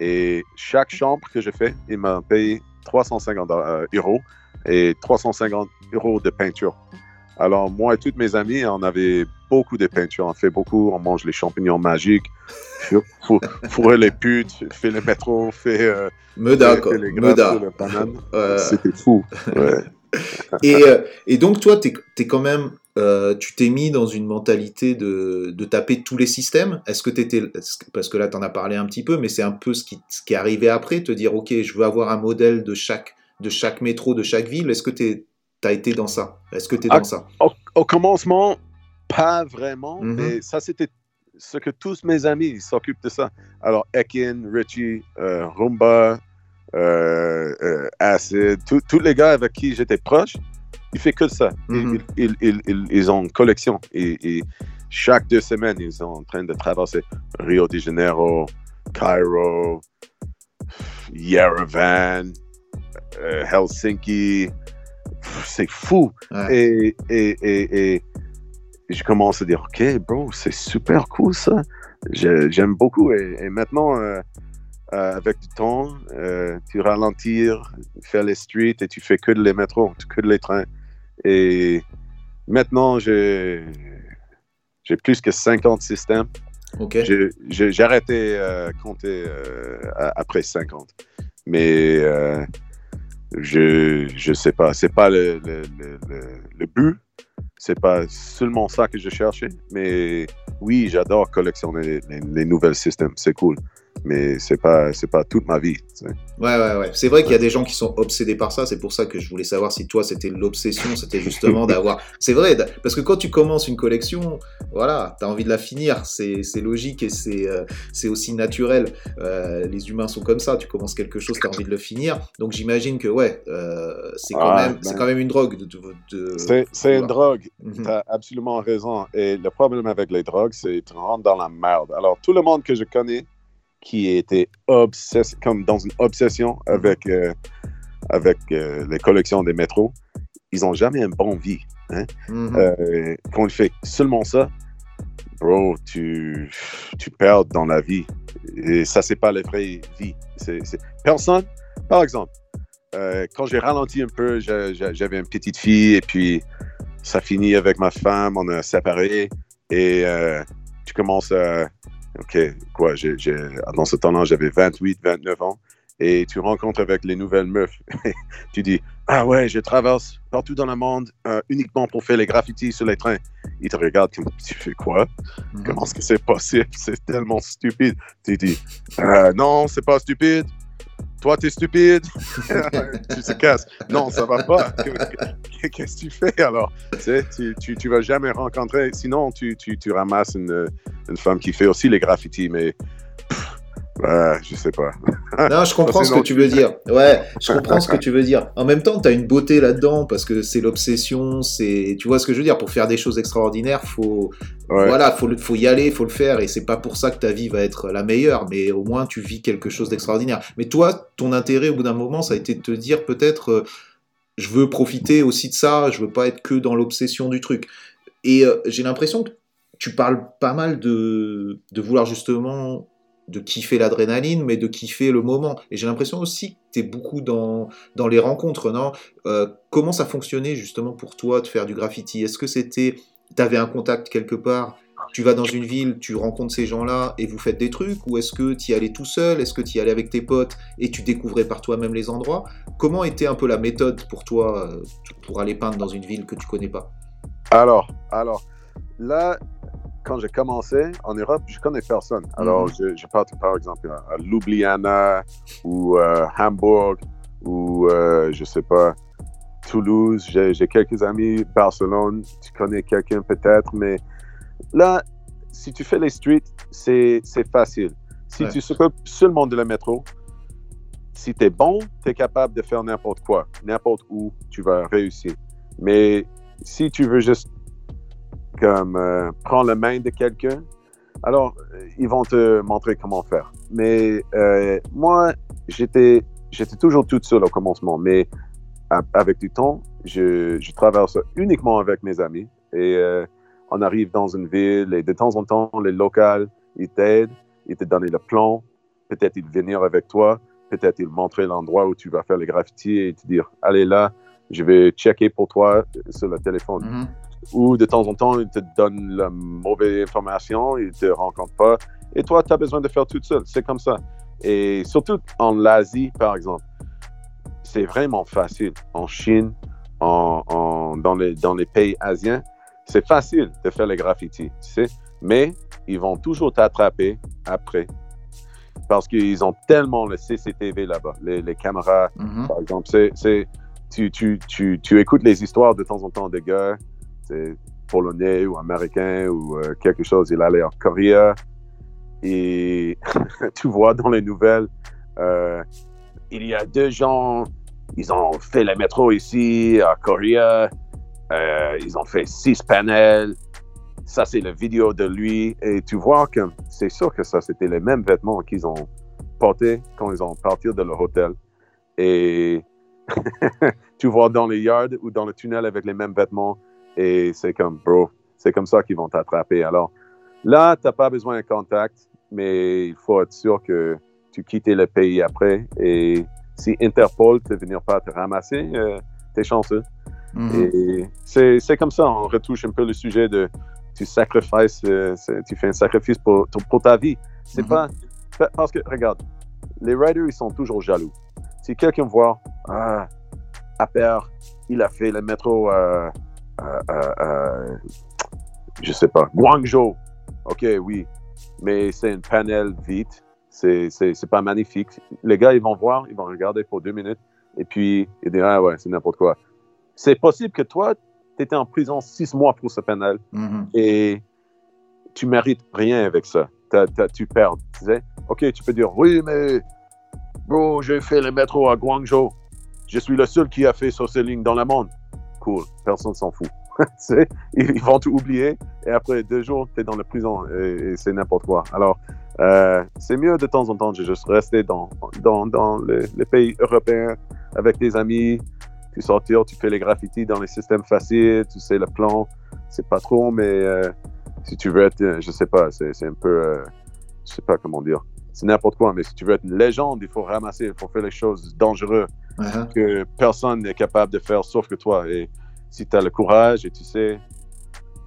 Et chaque chambre que je fais, il m'a payé 350 euh, euros et 350 euros de peinture. Alors, moi et toutes mes amis, on avait beaucoup de peinture. On fait beaucoup, on mange les champignons magiques, fou- fou- fourrer les putes, fait le métro, fait, euh, fait- fait les C'était fou. Ouais. et, euh, et donc, toi, tu es, quand même. euh, tu t'es mis dans une mentalité de, de taper tous les systèmes Est-ce que tu étais. Parce que là, tu en as parlé un petit peu, mais c'est un peu ce qui, ce qui est arrivé après, te dire, OK, je veux avoir un modèle de chaque, de chaque métro, de chaque ville. Est-ce que tu as été dans ça? Est-ce que tu es Ah, dans ça? Au, au commencement, pas vraiment, Mhm. mais ça, c'était ce que tous mes amis s'occupent de ça. Alors, Ekin, Richie, euh, Rumba, Acid, tous tous les gars avec qui j'étais proche, ils font que ça. Ils- Mhm. ils, ils, ils- ils ont une collection. Et, et chaque deux semaines, ils sont en train de traverser Rio de Janeiro, Cairo, Yerevan, euh, Helsinki. C'est fou. Ouais. Et, et, et, et je commence à dire, OK, bro, c'est super cool ça. J'aime beaucoup. Et, et maintenant, euh, euh, avec du temps, euh, tu ralentis, fais les streets et tu fais que les métros, que les trains. Et maintenant, j'ai plus que 50 systèmes. Ok. J'ai- arrêté euh, compter euh, après 50. Mais euh, je je sais pas. C'est pas le, le, le, le- le but. C'est pas seulement ça que je cherchais. Mais oui, j'adore collectionner les, les- les nouvelles systèmes. C'est cool. Mais c'est pas c'est pas toute ma vie. Ouais, ouais, ouais. C'est vrai qu'il y a des gens qui sont obsédés par ça. C'est pour ça que je voulais savoir si toi, c'était l'obsession. C'était justement d'avoir. C'est vrai, parce que quand tu commences une collection, voilà, tu as envie de la finir. C'est c'est logique et c'est euh, c'est aussi naturel. Euh, les humains sont comme ça. Tu commences quelque chose, tu as envie de le finir. Donc j'imagine que, ouais, euh, c'est quand, Ah, même c'est ben. quand même une drogue. De, de, de- C'est c'est une drogue. Mhm. Tu as absolument raison. Et le problème avec les drogues, c'est que tu rentres dans la merde. Alors, tout le monde que je connais qui était obsessé, comme dans une obsession avec, euh, avec euh, les collections des métros, ils n'ont jamais une bonne vie. Mhm. Euh, quand tu fais seulement ça, bro, tu, tu perds dans la vie. Et ça, c'est pas la vraie vie. C'est- Personne, par exemple, quand j'ai ralenti un peu, j'a- j'a- j'avais une petite fille et puis ça finit avec ma femme, on a séparé et tu commences à. OK, quoi, j'ai, j'ai- dans ce temps-là, j'avais 28, 29 ans et tu rencontres avec les nouvelles meufs. tu dis Ah ouais, je traverse partout dans le monde euh, uniquement pour faire les graffitis sur les trains. Ils te regardent comme Tu fais quoi? Mhm. Comment est-ce que c'est possible? C'est tellement stupide. Tu dis Euh, Non, c'est pas stupide. Toi, t'es stupide. tu te casses. Non, ça va pas. Qu'est-ce que tu fais alors? Tu, tu, tu, vas jamais rencontrer. Sinon, tu ramasses une, une femme qui fait aussi les graffitis, mais Ouais, je sais pas. non, je comprends ce que tu veux dire. Ouais, je comprends ce que tu veux dire. En même temps, tu as une beauté là-dedans parce que c'est l'obsession, c'est tu vois ce que je veux dire? Pour faire des choses extraordinaires, faut voilà, faut faut y aller, faut le faire et c'est pas pour ça que ta vie va être la meilleure, mais au moins tu vis quelque chose d'extraordinaire. Mais toi, ton intérêt au bout d'un moment, ça a été de te dire peut-être euh, je veux profiter aussi de ça, je veux pas être que dans l'obsession du truc. Et euh, j'ai l'impression que tu parles pas mal de, de vouloir justement de kiffer l'adrénaline, mais de kiffer le moment. Et j'ai l'impression aussi que tu es beaucoup dans, dans les rencontres, non? Euh, Comment ça fonctionnait justement pour toi de faire du graffiti? Est-ce que c'était, tu avais un contact quelque part? Tu vas dans une ville, tu rencontres ces gens-là et vous faites des trucs? Ou est-ce que tu y allais tout seul? Est-ce que tu y allais avec tes potes et tu découvrais par toi-même les endroits? Comment était un peu la méthode pour toi euh, pour aller peindre dans une ville que tu connais pas? Alors, alors, là, quand j'ai commencé en Europe, je connais personne. Alors, mhm. je, partais par exemple à, Ljubljana ou euh, Hambourg ou euh, je sais pas, Toulouse. J'ai quelques amis, Barcelone, tu connais quelqu'un peut-être, mais là, si tu fais les streets, c'est facile. Si tu s'occupes seulement de le métro, si tu es bon, tu es capable de faire n'importe quoi, n'importe où, tu vas réussir. Mais si tu veux juste comme euh, prends la main de quelqu'un, alors ils vont te montrer comment faire. Mais euh, moi, j'étais j'étais toujours toute seule au commencement, mais avec du temps, je, je traverse uniquement avec mes amis et euh, on arrive dans une ville et de temps en temps, les locaux, ils t'aident, ils te donnent le plan, peut-être ils venir avec toi, peut-être ils montrer l'endroit où tu vas faire les graffitis et te dire, allez là, je vais checker pour toi sur le téléphone. Mm-hmm ou de temps en temps, ils te donnent la mauvaise information, ils ne te rencontrent pas. Et toi, tu as besoin de faire tout seul. C'est comme ça. Et surtout en Asie, par exemple, c'est vraiment facile. En Chine, en, dans, les, dans les pays asiens, c'est facile de faire les graffitis, tu sais. Mais ils vont toujours t'attraper après. Parce qu'ils ont tellement le CCTV là-bas, les, caméras, mm-hmm. par exemple. C'est, tu, tu, tu, tu écoutes les histoires de temps en temps des gars polonais ou américain ou euh, quelque chose. Il allait en Corée et tu vois dans les nouvelles, euh, il y a deux gens, ils ont fait le métro ici à Corée, euh, ils ont fait six panels. Ça, c'est la vidéo de lui. Et tu vois que c'est sûr que ça, c'était les mêmes vêtements qu'ils ont portés quand ils ont parti de leur hôtel. Et tu vois dans les yards ou dans le tunnel avec les mêmes vêtements. Et c'est comme, bro, c'est comme ça qu'ils vont t'attraper. Alors là, tu n'as pas besoin de contact, mais il faut être sûr que tu quittes le pays après. Et si Interpol ne venir pas te ramasser, euh, t'es chanceux. Mm-hmm. Et c'est comme ça, on retouche un peu le sujet de tu sacrifices, euh, tu fais un sacrifice pour, pour ta vie. C'est mm-hmm. pas. Parce que, regarde, les riders, ils sont toujours jaloux. Si quelqu'un voit, ah, père, il a fait le métro. Euh, euh, je sais pas, Guangzhou. OK, oui, mais c'est une panel vite. C'est, c'est, pas magnifique. Les gars, ils vont voir, ils vont regarder pour deux minutes et puis ils disent Ah ouais, c'est n'importe quoi. C'est possible que toi, tu étais en prison six mois pour ce panel mm-hmm. et tu mérites rien avec ça. tu perds. Tu sais? OK, tu peux dire Oui, mais bro, j'ai fait le métro à Guangzhou. Je suis le seul qui a fait sur ces lignes dans le monde personne s'en fout. ils vont tout oublier et après deux jours, tu es dans la prison et, c'est n'importe quoi. Alors, euh, c'est mieux de temps en temps de juste rester dans, dans, dans les, pays européens avec des amis, tu sortir, tu fais les graffitis dans les systèmes faciles, tu sais le plan, c'est pas trop, mais euh, si tu veux être, je sais pas, c'est un peu, euh, je sais pas comment dire, c'est n'importe quoi, mais si tu veux être une légende, il faut ramasser, il faut faire les choses dangereuses uh-huh. que personne n'est capable de faire sauf que toi. Et si tu as le courage et tu sais,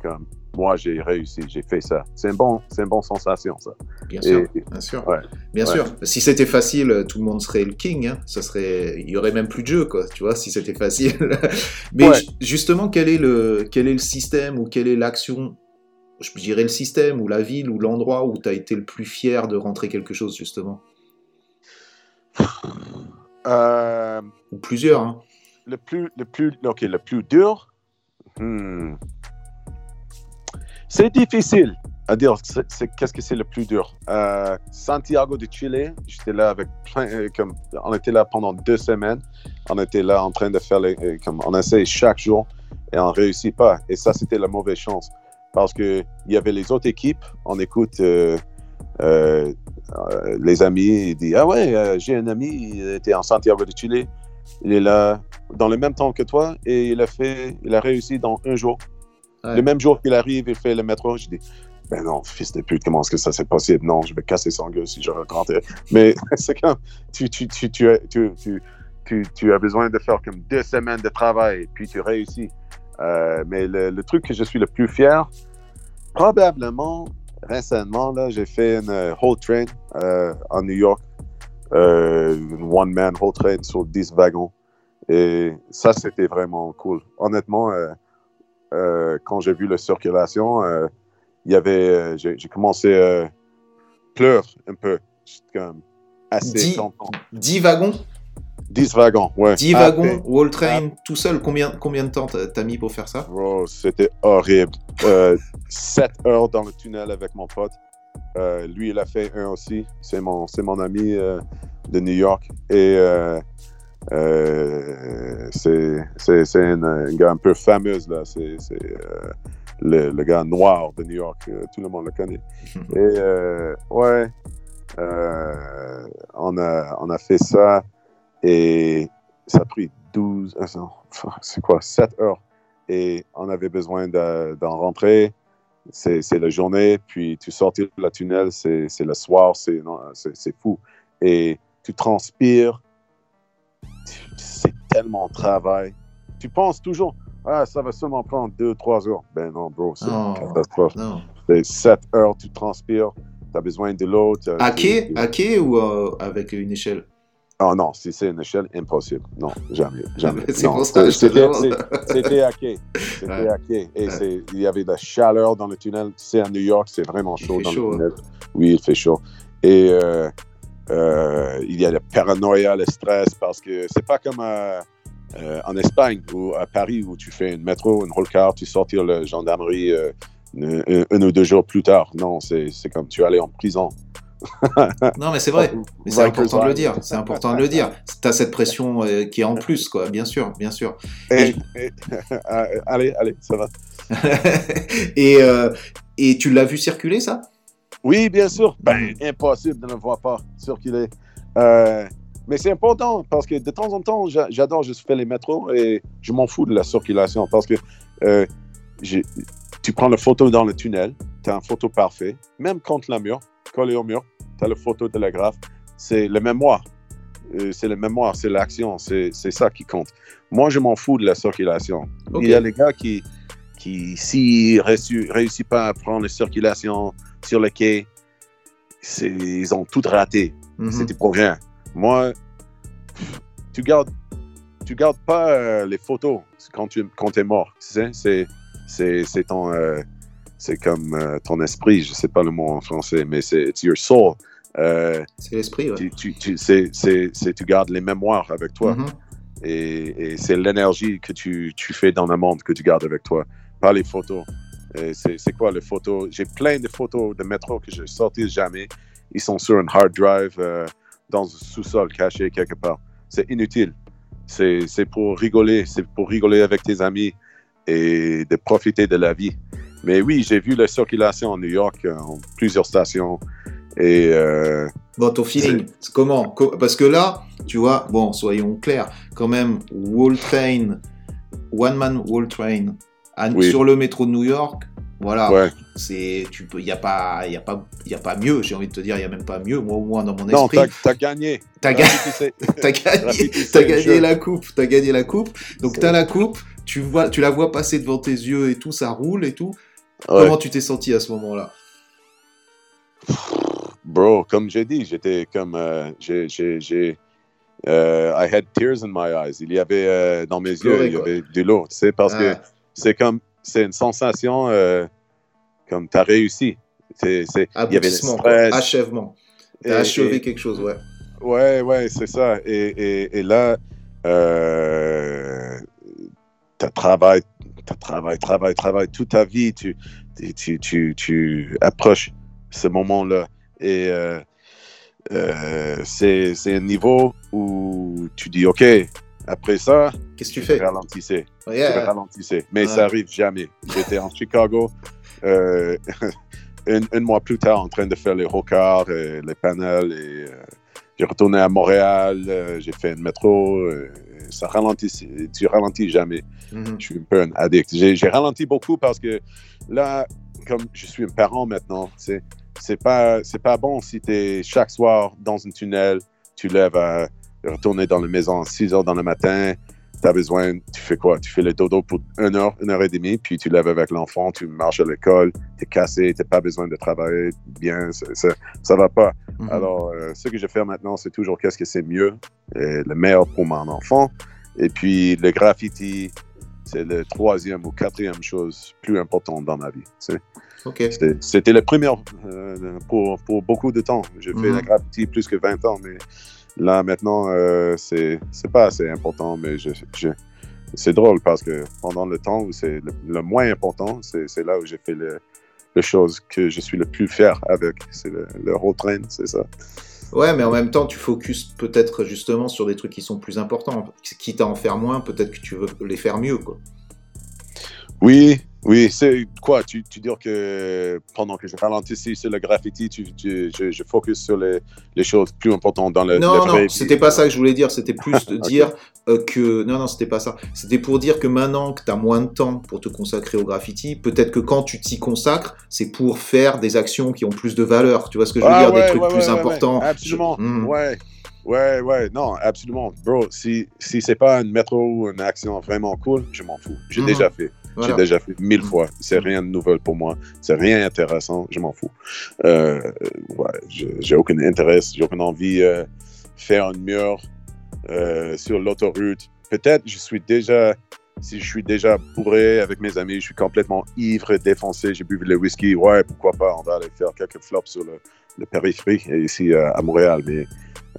comme moi j'ai réussi, j'ai fait ça. C'est un bon, c'est une bonne sensation ça. Bien sûr, bien sûr. Bien sûr. Si c'était facile, tout le monde serait le king. Hein. Ça serait, il y aurait même plus de jeu quoi. Tu vois, si c'était facile. Mais justement, quel est le, quel est le système ou quelle est l'action je dirais le système ou la ville ou l'endroit où tu as été le plus fier de rentrer quelque chose justement? Euh, Ou plusieurs. hein. le plus, le plus, ok, le plus dur. Hmm. C'est difficile à dire. c'est- Qu'est-ce que c'est le plus dur Euh, Santiago de Chile. J'étais là avec plein, euh, comme, on était là pendant deux semaines. On était là en train de faire les, comme, on essaye chaque jour et on réussit pas. Et ça, c'était la mauvaise chance parce que il y avait les autres équipes. On écoute. euh, euh, euh, les amis, dit Ah ouais, euh, j'ai un ami, il était en Santiago de Chile, il est là dans le même temps que toi et il a fait, il a réussi dans un jour. Ouais. Le même jour qu'il arrive, il fait le métro. Je dis Ben non, fils de pute, comment est-ce que ça c'est possible? Non, je vais casser son gueule si je rencontrais. Mais c'est comme tu, tu, tu, tu, as- tu, tu, tu, tu as besoin de faire comme deux semaines de travail, puis tu réussis. Euh, mais le, le truc que je suis le plus fier, probablement récemment, là, j'ai fait une euh, whole train euh, en New York, euh, une one-man whole train sur 10 wagons. Et ça, c'était vraiment cool. Honnêtement, euh, euh, quand j'ai vu la circulation, il y avait, j'ai commencé à pleurer un peu. J'étais comme assez Dix- content. 10 wagons? 10 wagons, ouais. 10 Ah, wagons, Wall Train, tout seul. Combien, combien de temps t'as mis pour faire ça? Bro, c'était horrible. Euh, 7 heures dans le tunnel avec mon pote. Euh, lui, il a fait un aussi. C'est mon, mon ami euh, de New York. Et euh, c'est, un, gars un peu fameux, là. C'est, le, le gars noir de New York. Tout le monde le connaît. Et ouais, on, a, on a fait ça et ça a pris 12, euh, non, c'est quoi, 7 heures. Et on avait besoin de- d'en rentrer. C'est la journée, puis tu sortis de la tunnel, c'est le soir, c'est fou. Et tu transpires, c'est tellement de travail. Tu penses toujours, ah, ça va seulement prendre 2-3 heures. Ben non, bro, c'est une catastrophe. C'est 7 heures, tu transpires, tu as besoin de l'eau. à quai ou euh, avec une échelle? Ah non, si c'est une échelle, impossible. Non, jamais. jamais. C'est c'était- c'est- C'était quai. Et Ouais. c'est- il y avait de la chaleur dans le tunnel. Tu sais, à New York, c'est vraiment chaud dans chaud, hein. le tunnel. Oui, il fait chaud. Et euh, euh, il y a le paranoïa, le stress, parce que c'est pas comme euh, en Espagne ou à Paris où tu fais une métro, une roll car, tu sortis la gendarmerie un, un- ou deux jours plus tard. Non, c'est c'est comme tu allais en prison. Non, mais c'est vrai. Mais c'est important de le dire. C'est important de le dire. T'as cette pression euh, qui est en plus, quoi. Bien sûr, bien sûr. Et- et- allez, allez, ça va. et, euh, et tu l'as vu circuler, ça? Oui, bien sûr. Ben, impossible de ne le voir pas circuler. Euh, mais c'est important parce que de temps en temps, j'a- j'adore juste faire les métros et je m'en fous de la circulation parce que euh, tu prends la photo dans le tunnel, tu as une photo parfait, même contre le mur, collé au mur, as la photo de la graphe. C'est le mémoire. Euh, c'est le mémoire, c'est l'action, c'est ça qui compte. Moi, je m'en fous de la circulation. Il y a les gars qui, qui s'ils ne réussissent pas à prendre la circulation sur le quai, ils ont tout raté. Mhm. C'était pour rien. Moi, tu gardes, tu gardes pas euh, les photos quand tu quand es mort. Tu sais, c'est ton euh, c'est comme euh, ton esprit. Je sais pas le mot en français, mais c'est it's your soul. Euh, C'est l'esprit, ouais. tu, tu, tu, c'est, c'est, c'est- tu gardes les mémoires avec toi. Mhm. Et, et c'est l'énergie que tu, tu fais dans le monde que tu gardes avec toi, pas les photos. Et c'est, c'est quoi les photos? J'ai plein de photos de métro que je ne sortis jamais. Ils sont sur un hard drive euh, dans un sous-sol caché quelque part. C'est inutile. C'est, c'est pour rigoler. C'est pour rigoler avec tes amis et de profiter de la vie. Mais oui, j'ai vu la circulation en New York, euh, en plusieurs stations. Et euh, Bon, ton feeling, comment? Co- Parce que là, tu vois, bon, soyons clairs, quand même, Wall Train, One Man Wall Train, à- Oui. sur le métro de New York, voilà, ouais. c'est, tu peux, y a pas, y a pas, y a pas mieux, j'ai envie de te dire, il y a même pas mieux, moi au moins dans mon Non, esprit. t'as, t'as gagné. T'as ga- T'as gagné, le gagné la coupe, t'as gagné la coupe. Donc t'as la coupe, tu vois, tu la vois passer devant tes yeux et tout, ça roule et tout. Ouais. Comment tu t'es senti à ce moment-là? Bro, comme j'ai dit, j'étais comme. euh, j'ai. euh, I had tears in my eyes. Il y avait euh, dans mes yeux, il y avait de l'eau. Tu sais, parce que Ah, c'est comme. C'est une sensation euh, comme tu as réussi. C'est, c'est, il y avait stress. achèvement. T'as achevé et- quelque chose, ouais. Ouais, ouais, c'est ça. Et, et, et là, euh, tu travailles, tu travailles, travailles, travailles toute ta vie. Tu, tu, tu, tu approches ce moment-là. Et euh, euh, c'est un niveau où tu dis, OK, après ça, qu'est-ce que tu fais? Ralentissez. Yeah. Ralentissez. Mais Ouais. ça arrive jamais. J'étais en Chicago. euh, un, un mois plus tard, en train de faire les rocards, et les panels, et euh, j'ai retourné à Montréal, euh, j'ai fait un métro, euh, ça ralentit, tu ralentis jamais. Mhm. Je suis un peu un addict. J'ai j'ai ralenti beaucoup parce que là, comme je suis un parent maintenant, c'est c'est pas c'est pas bon si tu es chaque soir dans un tunnel, tu lèves à retourner dans la maison à 6 heures dans le matin, tu as besoin, tu fais quoi? Tu fais le dodo pour une heure, une heure et demie, puis tu lèves avec l'enfant, tu marches à l'école, tu es cassé, tu pas besoin de travailler bien, ça va pas. Mhm. Alors, euh, ce que je fais maintenant, c'est toujours qu'est-ce que c'est mieux, et le meilleur pour mon enfant. Et puis, le graffiti, c'est le troisième ou quatrième chose plus importante dans ma vie. tu sais. Ok. C'était- le premier euh, pour, pour beaucoup de temps. J'ai fait Mhm. le graffiti plus que 20 ans, mais là, maintenant, euh, c'est pas assez important, mais je, je- c'est drôle parce que pendant le temps où c'est le, le moins important, c'est là où j'ai fait le, les choses que je suis le plus fier avec. C'est le, le road train, c'est ça. Ouais, mais en même temps, tu focuses peut-être justement sur des trucs qui sont plus importants. Quitte à en faire moins, peut-être que tu veux les faire mieux, quoi. Oui, oui, c'est quoi? Tu, tu dis que pendant que je ralentis sur le graffiti, tu, tu- je, je focus sur les, les choses plus importantes dans le. Non, non, c'était pas ça que je voulais dire. C'était plus de dire euh, que. Non, non, c'était pas ça. C'était pour dire que maintenant que tu as moins de temps pour te consacrer au graffiti, peut-être que quand tu t'y consacres, c'est pour faire des actions qui ont plus de valeur. Tu vois ce que je veux Ah dire? Des trucs ouais, plus ouais, importants. Absolument. Je- Mhm. Ouais. Ouais, ouais, non, absolument. Bro, si, si c'est pas une métro ou une action vraiment cool, je m'en fous. J'ai Mhm. déjà fait. Voilà. J'ai déjà fait mille Mhm. fois. C'est rien de nouvel pour moi. C'est rien intéressant. Je m'en fous. Euh, ouais, j'ai aucun intérêt. J'ai aucune envie de faire une mur euh, sur l'autoroute. Peut-être je suis déjà, si je suis déjà bourré avec mes amis, je suis complètement ivre, défoncé, j'ai bu le whisky. Ouais, pourquoi pas, on va aller faire quelques flops sur le, le périphérie ici euh, à Montréal. Mais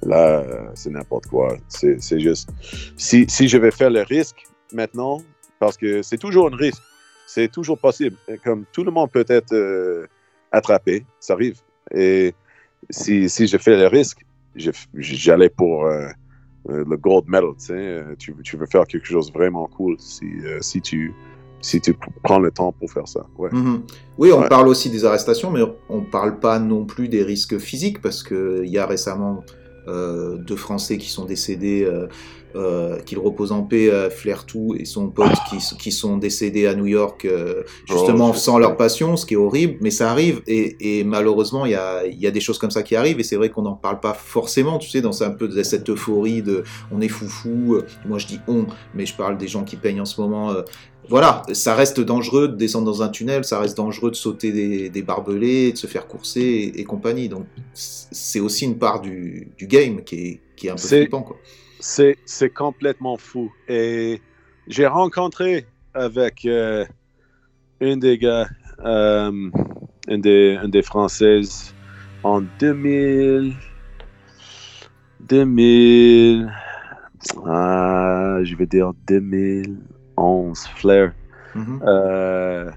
là, euh, c'est n'importe quoi. C'est c'est juste. Si, si je vais faire le risque maintenant, parce que c'est toujours un risque. C'est toujours possible. Comme tout le monde peut être euh, attrapé, ça arrive. Et si, si je fais le risque, j'allais pour euh, euh, le gold medal. Tu, tu, tu veux faire quelque chose de vraiment cool si, euh, si, tu, si tu prends le temps pour faire ça. Ouais. Mhm. Oui, on Ouais. parle aussi des arrestations, mais on parle pas non plus des risques physiques, parce qu'il y a récemment euh, deux Français qui sont décédés, euh, euh, qu'il repose en paix, euh, Flairtou et son pote qui, qui sont décédés à New York, justement Oh, je sans sais. leur passion, ce qui est horrible, mais ça arrive, et, et malheureusement, il y a, il y a des choses comme ça qui arrivent, et c'est vrai qu'on n'en parle pas forcément, tu sais, dans un peu de cette euphorie de on est foufou, moi je dis on, mais je parle des gens qui peignent en ce moment. Voilà, ça reste dangereux de descendre dans un tunnel, ça reste dangereux de sauter des, des barbelés, de se faire courser et, et compagnie. Donc c'est aussi une part du, du game qui est, qui est un peu C'est- flippant. Quoi. C'est, complètement fou. Et j'ai rencontré avec euh, une des gars, euh, une, des, une des Françaises en 2000. 2000. ah, je vais dire 2011, Flair. Mhm. Euh,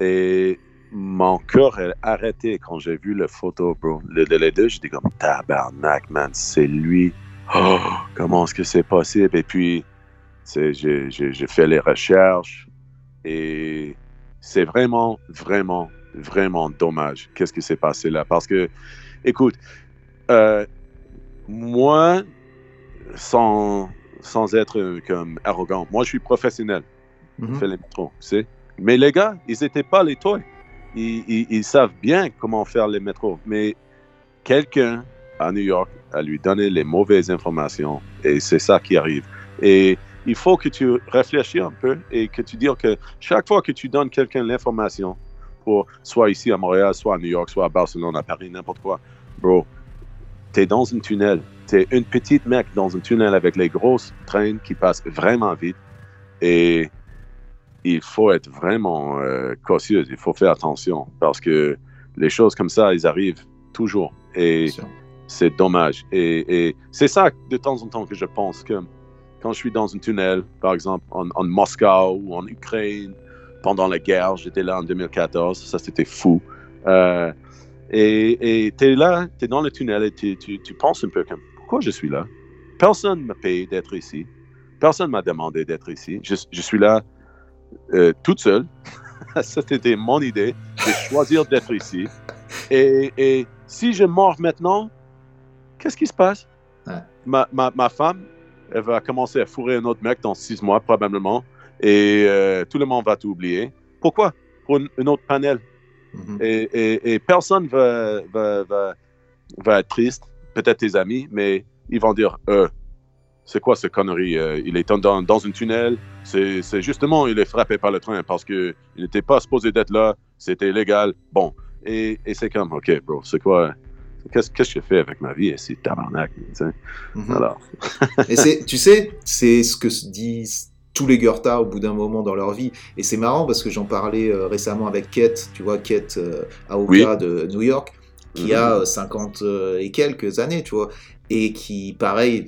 et mon cœur a arrêté quand j'ai vu la photo, bro. Le, le, les deux, j'étais comme tabarnak, man, c'est lui. Oh, comment est-ce que c'est possible? Et puis, c'est- j'ai j'ai- j'ai fait les recherches et c'est vraiment, vraiment, vraiment dommage. Qu'est-ce qui s'est passé là? Parce que, écoute, euh, moi, sans, sans être euh, comme arrogant, moi, je suis professionnel Mhm. fait les métros, tu sais. Mais les gars, ils n'étaient pas les toys. Ils, ils- ils savent bien comment faire les métros. Mais quelqu'un à New York a lui donné les mauvaises informations et c'est ça qui arrive. Et il faut que tu réfléchisses un peu et que tu dises que chaque fois que tu donnes quelqu'un l'information, pour soit ici à Montréal, soit à New York, soit à Barcelone, à Paris, n'importe quoi, bro, t'es dans un tunnel. T'es une petite mec dans un tunnel avec les grosses trains qui passent vraiment vite. Et il faut être vraiment euh, cautieux, il faut faire attention parce que les choses comme ça, ils arrivent toujours. Et c'est dommage. Et, et c'est ça de temps en temps que je pense que quand je suis dans un tunnel, par exemple en, en Moscou ou en Ukraine, pendant la guerre, j'étais là en 2014, ça c'était fou. Euh, et tu es là, tu es dans le tunnel et tu, tu, tu penses un peu comme pourquoi je suis là? Personne ne m'a payé d'être ici. Personne m'a demandé d'être ici. Je, je, suis là euh, toute seule. C'était mon idée de choisir d'être ici. Et, et, si je mors maintenant, qu'est-ce qui se passe? Ouais. ma, ma, ma, femme, elle va commencer à fourrer un autre mec dans six mois probablement. Et euh, tout le monde va t'oublier. Pourquoi? Pour un, un autre panel. Mhm. Mm -hmm. et, et, et, personne va, va, va, va être triste, peut-être tes amis, mais ils vont dire euh, c'est quoi cette connerie euh, Il est dans, dans un tunnel, c'est justement, il est frappé par le train parce qu'il n'était pas supposé d'être là, c'était illégal. Bon, et, et c'est comme, ok, bro, c'est quoi Qu'est-ce que je fais avec ma vie C'est tabarnak, tu sais? Mm -hmm. Alors. et c'est, tu sais, c'est ce que disent tous les Goethe au bout d'un moment dans leur vie. Et c'est marrant parce que j'en parlais euh, récemment avec Kate, tu vois, Kate euh, Aoka oui. de New York, qui a 50 euh, et quelques années, tu vois, et qui, pareil,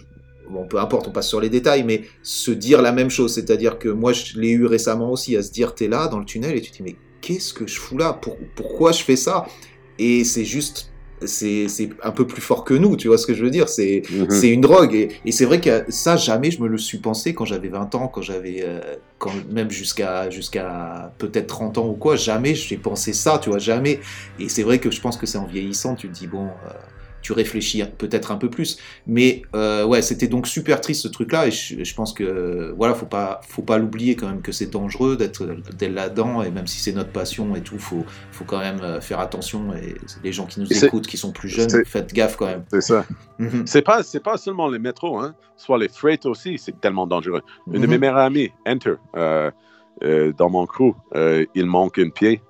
bon, peu importe, on passe sur les détails, mais se dire la même chose, c'est-à-dire que moi, je l'ai eu récemment aussi, à se dire, t'es là dans le tunnel et tu te dis, mais qu'est-ce que je fous là? Pour, Pourquoi je fais ça? Et c'est juste c'est un peu plus fort que nous, tu vois ce que je veux dire? C'est mm -hmm. une drogue. Et, et c'est vrai que ça, jamais je me le suis pensé quand j'avais 20 ans, quand j'avais. Euh, même jusqu'à jusqu'à peut-être 30 ans ou quoi, jamais j'ai pensé ça, tu vois, jamais. Et c'est vrai que je pense que c'est en vieillissant, tu te dis, bon. Euh, tu réfléchis peut-être un peu plus. Mais euh, ouais, c'était donc super triste ce truc-là, et je, je, pense que voilà, faut pas, faut pas l'oublier quand même que c'est dangereux d'être là-dedans, et même si c'est notre passion et tout, faut, faut quand même faire attention. Et les gens qui nous écoutent, qui sont plus jeunes, faites gaffe quand même. C'est ça. Mm -hmm. C'est pas, c'est pas seulement les métros, hein. soit les freight aussi, c'est tellement dangereux. Une mm -hmm. de mes meilleurs amis, Enter, euh, euh, dans mon crew, il manque un pied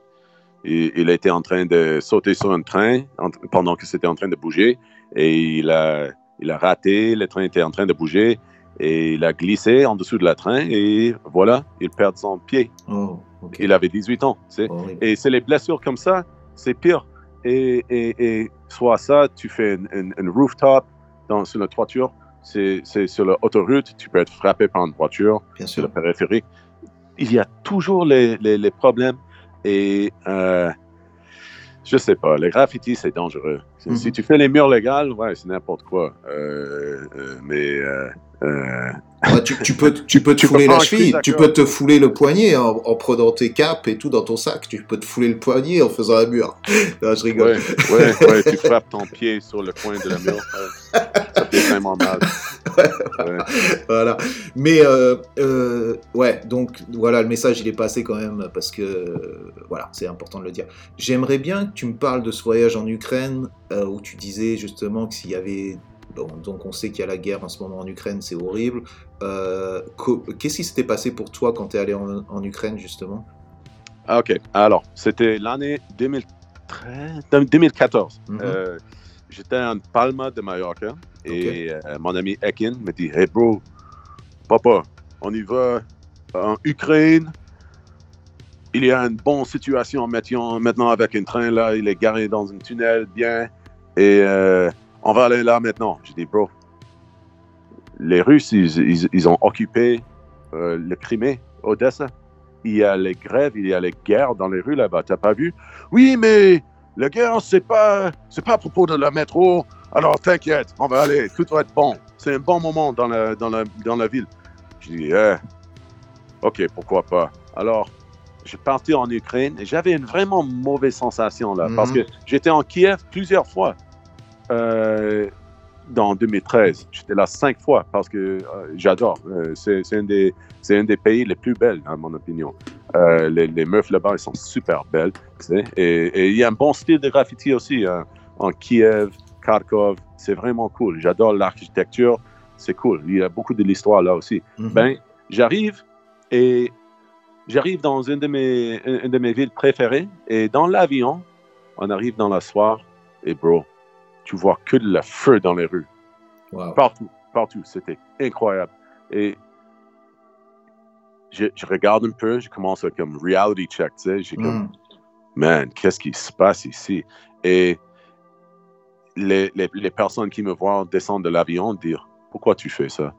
il, il, était en train de sauter sur un train en, pendant que c'était en train de bouger et il a, il a raté, le train était en train de bouger et il a glissé en dessous de la train et voilà, il perd son pied. Oh, okay. Il avait 18 ans. Oh, et c'est les blessures comme ça, c'est pire. Et, et, et, soit ça, tu fais une, une rooftop dans, sur la toiture, c'est sur l'autoroute, tu peux être frappé par une voiture, Bien sur le périphérique. Il y a toujours les, les, les problèmes et euh, je sais pas, le graffiti, c'est dangereux. Mm -hmm. Si tu fais les murs légales, ouais, c'est n'importe quoi. Euh, euh. Ouais, tu, tu, peux, tu peux te tu fouler la cheville, tu peux te fouler le poignet en, en, prenant tes capes et tout dans ton sac. Tu peux te fouler le poignet en faisant un mur. Non, je rigole. Ouais, ouais, ouais, tu frappes ton pied sur le coin de la mur. ça fait vraiment mal. Ouais. Voilà. Mais euh, euh, ouais, donc voilà, le message il est passé quand même parce que euh, voilà, c'est important de le dire. J'aimerais bien que tu me parles de ce voyage en Ukraine où tu disais justement que s'il y avait donc on sait qu'il y a la guerre en ce moment en Ukraine, c'est horrible. Euh, Qu'est-ce qui s'était passé pour toi quand tu es allé en, en, Ukraine justement? Ah, Ok, alors c'était l'année 2014. Mm -hmm. euh, J'étais en Palma de Mallorca et okay. euh, mon ami Ekin me dit Hey bro, papa, on y va en Ukraine. Il y a une bonne situation maintenant avec un train là, il est garé dans un tunnel bien et euh, on va aller là maintenant. Je dis, bro, les Russes, ils, ils, ils ont occupé euh, le Crimée, Odessa. Il y a les grèves, il y a les guerres dans les rues là-bas. T'as pas vu? Oui, mais la guerre, c'est pas, c'est pas à propos de la métro. Alors t'inquiète, on va aller, tout va être bon. C'est un bon moment dans la, dans la, dans la ville. Je dis, eh, ok, pourquoi pas. Alors, je suis parti en Ukraine et j'avais une vraiment mauvaise sensation là, mm -hmm. parce que j'étais en Kiev plusieurs fois. Euh, dans 2013. J'étais là cinq fois parce que euh, j'adore. Euh, c'est un, des, un des pays les plus belles, à mon opinion. Euh, les, les, meufs là-bas, elles sont super belles. Et il y a un bon style de graffiti aussi hein, en Kiev, Kharkov. C'est vraiment cool. J'adore l'architecture. C'est cool. Il y a beaucoup de l'histoire là aussi. Mm -hmm. Ben, j'arrive et j'arrive dans une de, mes, une de mes villes préférées. Et dans l'avion, on arrive dans la soirée et bro, tu vois que de la feu dans les rues. Wow. Partout, partout. C'était incroyable. Et je, je, regarde un peu, je commence à comme reality check, tu sais. J'ai comme, Mm. man, qu'est-ce qui se passe ici? Et les, les, les personnes qui me voient descendre de l'avion dire Pourquoi tu fais ça?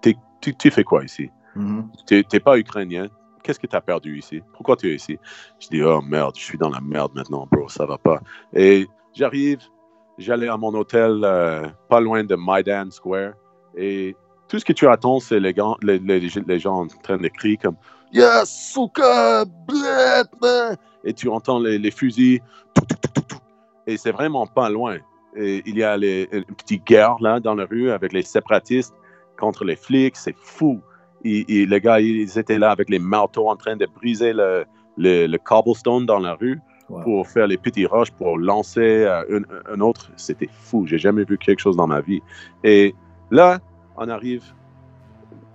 Tu, tu fais quoi ici? Mhm. Tu n'es pas ukrainien? Qu'est-ce que tu as perdu ici? Pourquoi tu es ici? Je dis Oh merde, je suis dans la merde maintenant, bro, ça va pas. Et j'arrive, j'allais à mon hôtel euh, pas loin de Maidan Square. Et tout ce que tu attends, c'est les, les, les- gens en train de crier comme Yes, suka, bled, man. Et tu entends les, fusils. Et c'est vraiment pas loin. Et il y a les, une petite guerre là dans la rue avec les séparatistes contre les flics. C'est fou. Et les gars, ils étaient là avec les marteaux en train de briser le, le, le cobblestone dans la rue Wow. pour faire les petits roches, pour lancer euh, un, un autre. C'était fou. J'ai jamais vu quelque chose dans ma vie. Et là, on arrive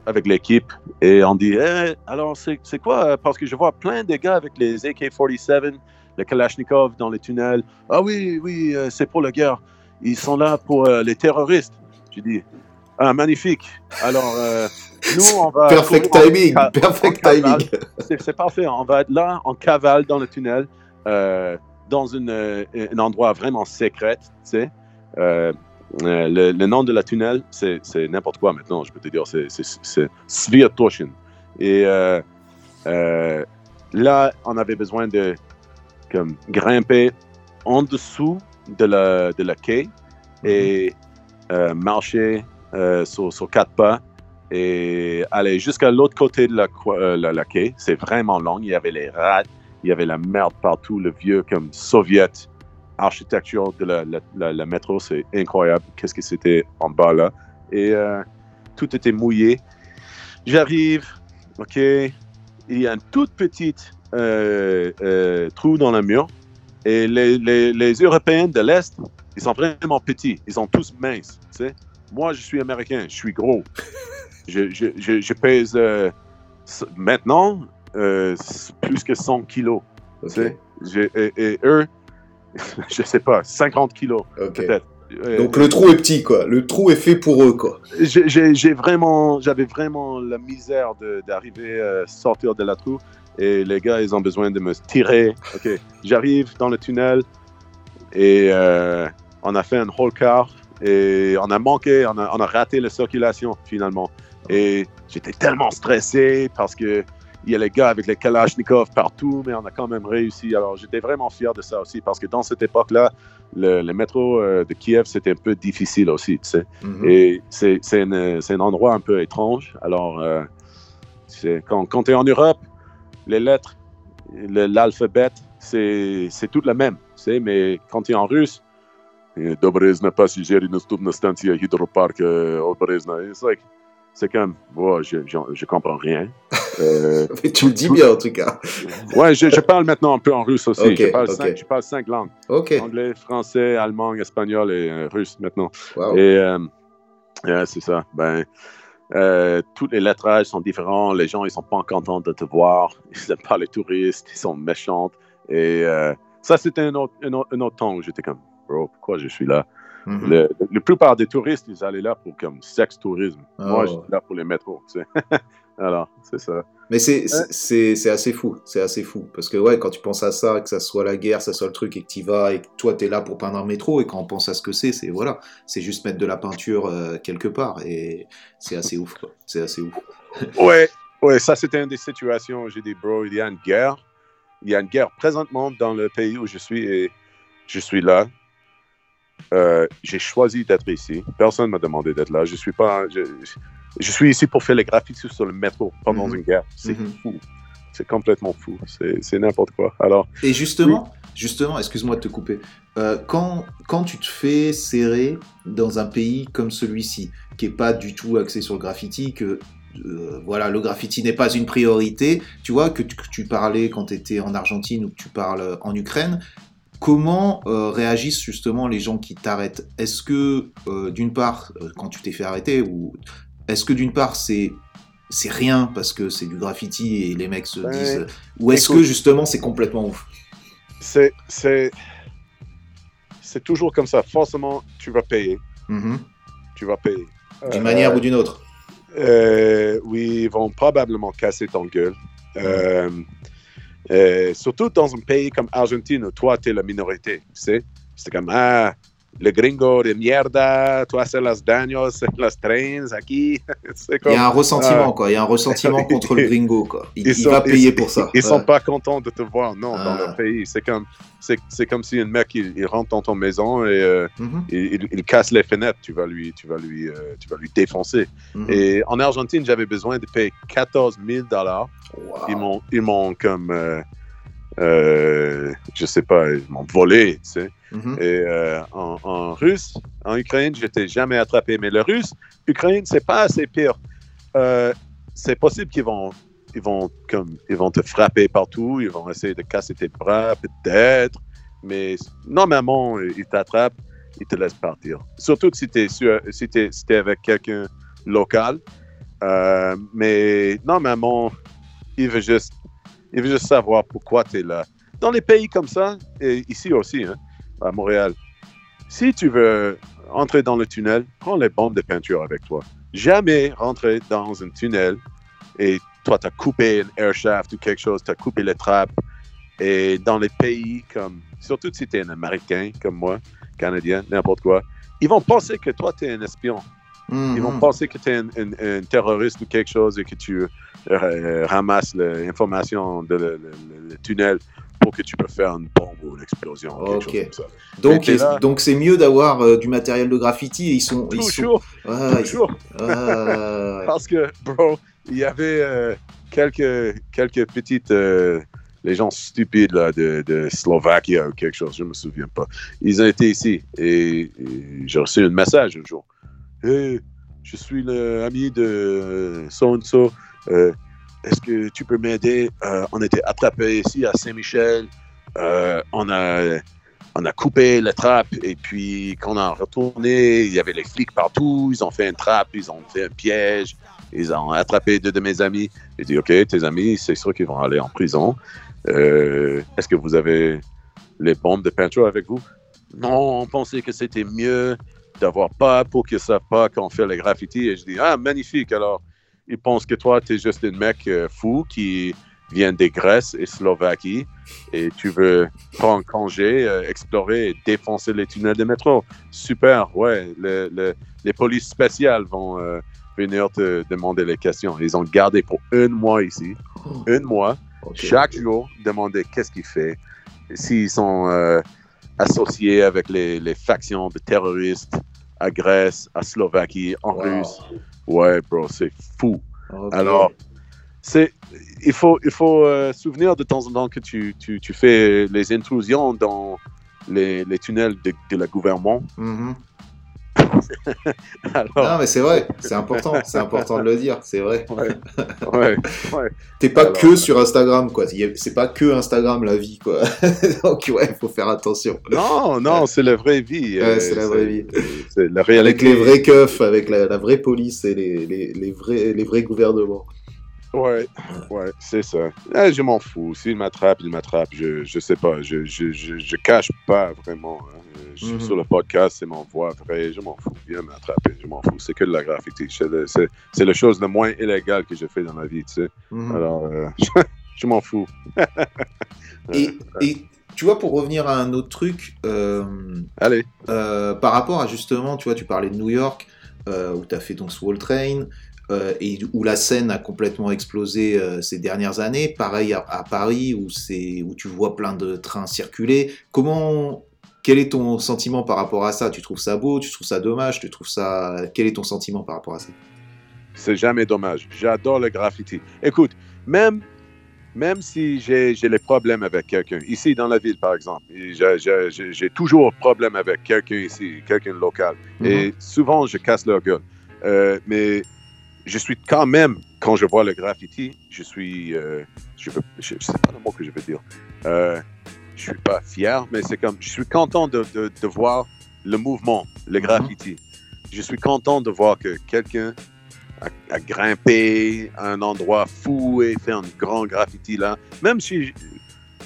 avec l'équipe et on dit Eh, alors c'est quoi? Parce que je vois plein de gars avec les AK-47, les Kalachnikov dans les tunnels. Ah oui, oui, euh, c'est pour la guerre. Ils sont là pour euh, les terroristes. J'ai dit Ah, magnifique. Alors, euh, nous, on va. Perfect courir timing, perfect timing. C'est c'est parfait. On va être là en cavale dans le tunnel, euh, dans une, euh, un endroit vraiment secret, tu sais. Euh, le, le nom de la tunnel, c'est n'importe quoi maintenant, je peux te dire. C'est- Sviatoshin. Et là, on avait besoin de comme, grimper en dessous de la, de la quai et euh, marcher euh, sur, sur quatre pas et aller jusqu'à l'autre côté de euh, la, la quai. C'est vraiment long. Il y avait les rats, il y avait la merde partout, le vieux comme soviet architecture de la, la, la- la métro. C'est incroyable. Qu'est-ce que c'était en bas là. Et euh, tout était mouillé. J'arrive, OK. Il y a une toute petite euh, euh, trou dans le mur. Et les, les, les Européens de l'Est, ils sont vraiment petits. Ils sont tous minces. tu sais. Moi, je suis américain. Je suis gros. je, je, je, je pèse euh, maintenant euh, plus que 100 kilos. Et, et eux, je sais pas, 50 kilos peut-être. Euh, Donc le trou est petit, quoi. Le trou est fait pour eux, quoi. j'ai- vraiment, j'avais vraiment la misère de- d'arriver à sortir de la trou. Et les gars, ils ont besoin de me tirer. Ok, j'arrive dans le tunnel et euh, on a fait un whole car et on a manqué, on a, on a raté la circulation finalement. Et j'étais tellement stressé parce que il y a les gars avec les Kalachnikov partout, mais on a quand même réussi. Alors j'étais vraiment fier de ça aussi parce que dans cette époque-là, le, le métro euh, de Kiev, c'était un peu difficile aussi, tu sais. Mhm. Et c'est un endroit un peu étrange. Alors, euh, quand, quand tu es en Europe, les lettres, le- l'alphabet, c'est c'est tout le même. tu sais, Mais quand tu es en russe, euh, Dobrezna Stantia Hydropark Obrezna, it's like- c'est comme, ouais, je, je, je comprends rien. Euh, Mais tu le dis bien, en tout cas. ouais, je, je parle maintenant un peu en russe aussi. Ok, je, parle cinq, je parle cinq langues anglais, français, allemand, espagnol et euh, russe maintenant. Wow. Et euh, c'est ça. Ben, tous les lettrages sont différents. Les gens, ils sont pas contents de te voir. Ils n'aiment pas les touristes. Ils sont méchants. Et ça, c'était un autre, un, autre, un autre temps où j'étais comme, bro, pourquoi je suis là? Mhm. Le- la plupart des touristes, ils allaient là pour comme sexe tourisme. Moi, Oh. j'étais là pour les métros. tu sais. Alors, c'est ça. Mais c'est c'est c'est assez fou, c'est assez fou. Parce que ouais, quand tu penses à ça, que ça soit la guerre, ça soit le truc, et que tu vas, et que toi t'es là pour peindre un métro, et quand on pense à ce que c'est, c'est voilà, c'est juste mettre de la peinture euh, quelque part, et c'est assez ouf, quoi. C'est assez ouf. Ouais, ouais, ça c'était une des situations où j'ai dit, bro, il y a une guerre. Il y a une guerre présentement dans le pays où je suis et je suis là. Euh, j'ai choisi d'être ici. Personne ne m'a demandé d'être là. Je suis pas. Je, je suis ici pour faire les graffitis sur le métro pendant Mhm. une guerre. C'est Mhm. fou. C'est complètement fou. C'est n'importe quoi. Alors, Et justement, justement, excuse-moi de te couper. Euh, quand, quand tu te fais serrer dans un pays comme celui-ci, qui est pas du tout axé sur le graffiti, que euh, voilà, le graffiti n'est pas une priorité, tu vois, que tu, que tu parlais quand tu étais en Argentine ou que tu parles en Ukraine, comment euh, réagissent justement les gens qui t'arrêtent? Est-ce que, euh, d'une part, euh, quand tu t'es fait arrêter, ou est-ce que d'une part c'est c'est rien parce que c'est du graffiti et les mecs se Ouais. disent ou est-ce que justement c'est complètement ouf? C'est c'est c'est toujours comme ça. Forcément, tu vas payer. Mhm. Tu vas payer. D'une Euh, manière ou d'une autre. Euh, oui, ils vont probablement casser ton gueule. Euh, euh, surtout dans un pays comme Argentine où toi, tu es la minorité. Tu sais? C'est comme, ah, le gringo de mierda, toi c'est las daños, c'est las trains, aquí. C'est Il comme, y a un ressentiment, Ah. quoi. Il y a un ressentiment contre le gringo, quoi. Il, Ils il sont- va payer ils- pour ça. Ils sont Ouais. pas contents de te voir, non, dans Ah. leur pays. C'est comme, c'est, c'est comme si un mec il, il rentre dans ton maison et euh, Mhm, il, il- il casse les fenêtres. Tu vas lui, tu vas lui, euh, tu vas lui défoncer. mhm. Et en Argentine, j'avais besoin de payer 14 000 dollars. Wow. Ils m'ont, ils m'ont comme, euh, je sais pas, ils m'ont volé, tu sais. Mhm. Et euh, en, russe, en Ukraine, j'étais jamais attrapé. Mais le russe, Ukraine, c'est pas assez pire. Euh, c'est possible qu'ils vont, ils vont ils vont te frapper partout. Ils vont essayer de casser tes bras, peut-être. Mais normalement, ils t'attrapent, ils te laissent partir. Surtout si tu es, si t'es- si t'es avec quelqu'un local. Euh, mais normalement, il veut juste, il juste savoir pourquoi tu es là. Dans les pays comme ça, et ici aussi, hein, à Montréal, si tu veux entrer dans le tunnel, prends les bombes de peinture avec toi. Jamais rentrer dans un tunnel et toi, tu as coupé un air shaft ou quelque chose, tu as coupé les trappes. Et dans les pays comme, surtout si tu es un Américain comme moi, Canadien, n'importe quoi, ils vont penser que toi, tu es un espion. Mhm. Ils vont penser que tu es un, un- un terroriste ou quelque chose et que tu euh, ramasses l'information de le, le- le tunnel pour que tu peux faire une bombe ou une explosion. Ok. chose comme ça. Donc, là. donc c'est mieux d'avoir euh, du matériel de graffiti. Et ils sont, ils sont... Toujours, Ouais, ouais. Parce que, bro, il y avait euh, quelques, quelques petites. euh, les gens stupides là, de, de Slovaquie ou quelque chose, je ne me souviens pas. Ils ont été ici et, et j'ai reçu un message un jour. Hey, je suis l'ami de so and so. Est-ce que tu peux m'aider? Euh, on était attrapés ici à Saint-Michel. Euh, on, a, on a coupé la trappe et puis quand on a retourné, il y avait les flics partout. Ils ont fait une trappe, ils ont fait un piège. Ils ont attrapé deux de mes amis. J'ai dit, OK, tes amis, c'est sûr qu'ils vont aller en prison. Euh, Est-ce que vous avez les bombes de peinture avec vous? Non, on pensait que c'était mieux d'avoir pas pour qu'ils ne savent pas qu'on fait les graffitis. Et je dis, ah, magnifique. Alors, ils pensent que toi, tu es juste un mec euh, fou qui vient des Grèce et Slovaquie et tu veux prendre congé, euh, explorer et défoncer les tunnels de métro. Super, ouais. le- le- les polices spéciales vont euh, venir te demander les questions. Ils ont gardé pour un mois ici, Oh, un mois, chaque jour, demander qu'est-ce qu'il fait, s'ils sont euh, associés avec les, les factions de terroristes à Grèce, à Slovaquie, en Wow. Russe. Ouais, bro, c'est fou. Alors, c'est, il faut, il faut euh, souvenir de temps en temps que tu, tu, tu fais les intrusions dans les, les tunnels de, de la gouvernement. Mhm. Alors, Non, mais c'est vrai, c'est important, c'est important de le dire, c'est vrai. ouais, ouais, ouais. T'es pas Alors, que sur Instagram, quoi. C'est pas que Instagram la vie, quoi. Donc, ouais, il faut faire attention. Non, non, c'est la vraie vie. Ouais, euh, c'est la vraie vie. C'est la Avec réalité. les vrais keufs, avec la, la vraie police et les, les, les vrais, les vrais gouvernements. Ouais, ouais, c'est ça. Ah, je m'en fous. S'il m'attrape, il m'attrape. Je, je sais pas. Je, je, je, je cache pas vraiment. hein. Je suis Mhm. sur le podcast, c'est mon voix vraie. Je m'en fous. Viens m'attraper. Je m'en fous. C'est que de la graffiti. C'est la chose la moins illégale que j'ai fait dans ma vie, tu sais. Mhm. Alors, euh, je m'en fous. Et, et tu vois, pour revenir à un autre truc, euh, Allez. euh, par rapport à justement, tu vois, tu parlais de New York, euh, où tu as fait donc Swall Train, euh, et où la scène a complètement explosé euh, ces dernières années. Pareil à, à Paris, où, tu vois plein de trains circuler. Comment. Quel est ton sentiment par rapport à ça? Tu trouves ça beau? Tu trouves ça dommage? Tu trouves ça Quel est ton sentiment par rapport à ça? C'est jamais dommage. J'adore le graffiti. Écoute, même, même si j'ai les problèmes avec quelqu'un, ici dans la ville par exemple, j'ai- toujours problème avec quelqu'un ici, quelqu'un local, et souvent je casse leur gueule. Euh, mais je suis quand même, quand je vois le graffiti, je suis, euh, je veux, je, sais pas le mot que je veux dire. Euh, je suis pas fier, mais c'est comme, je suis content de, de, de voir le mouvement, le Mhm. graffiti. Je suis content de voir que quelqu'un a, a grimpé à un endroit fou et fait un grand graffiti là. Même si je-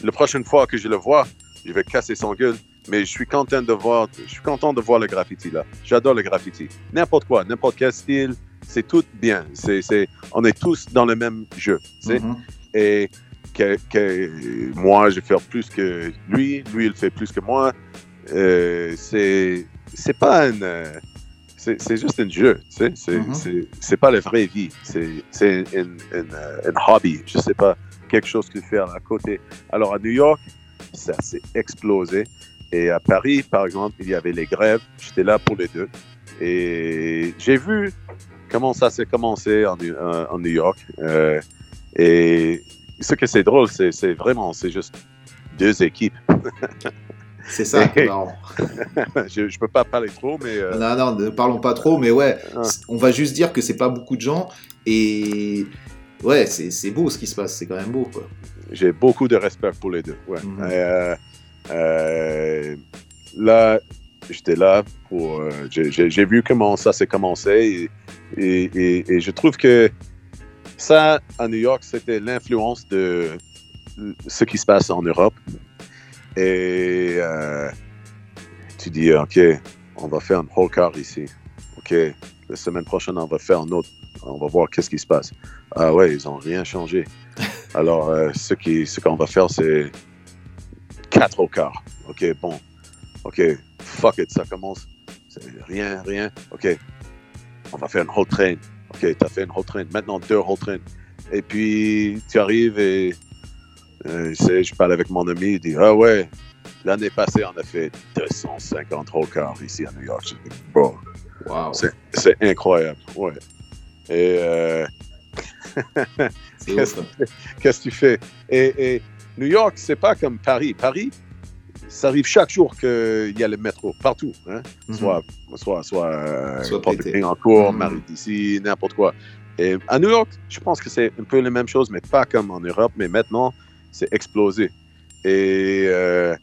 la prochaine fois que je le vois, je vais casser son gueule. Mais je suis content de voir, je suis content de voir le graffiti là. J'adore le graffiti. N'importe quoi, n'importe quel style, c'est tout bien. C'est, c'est, on est tous dans le même jeu. Mhm. Et que, que moi, je fais plus que lui, lui, il fait plus que moi. Euh, c'est, c'est pas c'est c'est juste un jeu, tu sais. C'est Mhm. c'est- c'est pas la vraie vie. C'est c'est un, hobby, je sais pas, quelque chose que fais à côté. Alors à New York, ça s'est explosé. Et à Paris, par exemple, il y avait les grèves. J'étais là pour les deux. Et j'ai vu comment ça s'est commencé en, New- euh, en New York. Euh, et ce que c'est drôle, c'est vraiment, c'est juste deux équipes. C'est ça. Et- je, je peux pas parler trop, mais euh, Non, non, ne parlons pas trop, mais ouais, Ah. on va juste dire que c'est pas beaucoup de gens et ouais, c'est beau ce qui se passe, c'est quand même beau quoi. j'ai beaucoup de respect pour les deux. Ouais. Mhm. Euh, euh, là, j'étais là pour. j'ai- vu comment ça s'est commencé et, et, et- et je trouve que ça, à New York, c'était l'influence de ce qui se passe en Europe. Et euh, tu dis, OK, on va faire un whole car ici. OK, la semaine prochaine, on va faire un autre. On va voir qu'est-ce qui se passe. Ah ouais, ils n'ont rien changé. Alors, euh, ce qu'on va faire, c'est quatre au quart. OK, bon. OK, fuck it, ça commence. Rien, rien. OK, on va faire une whole train. OK, tu as fait une whole train. Maintenant, deux whole train. Et puis, tu arrives et euh, je sais, je parle avec mon ami, il dit Ah ouais, l'année passée, on a fait 250 whole cars ici à New York. Je dis, Bro, Waouh, c'est incroyable. Ouais. Et. euh, qu'est-ce qu'est-ce que tu fais? Et, et New York, c'est pas comme Paris. Paris, ça arrive chaque jour qu'il y a le métro, partout. Hein? Mhm. Soit, soit, soit, euh, Soit en cours, Mhm. Marie d'ici, n'importe quoi. Et à New York, je pense que c'est un peu la même chose, mais pas comme en Europe. Mais maintenant, c'est explosé. Et euh,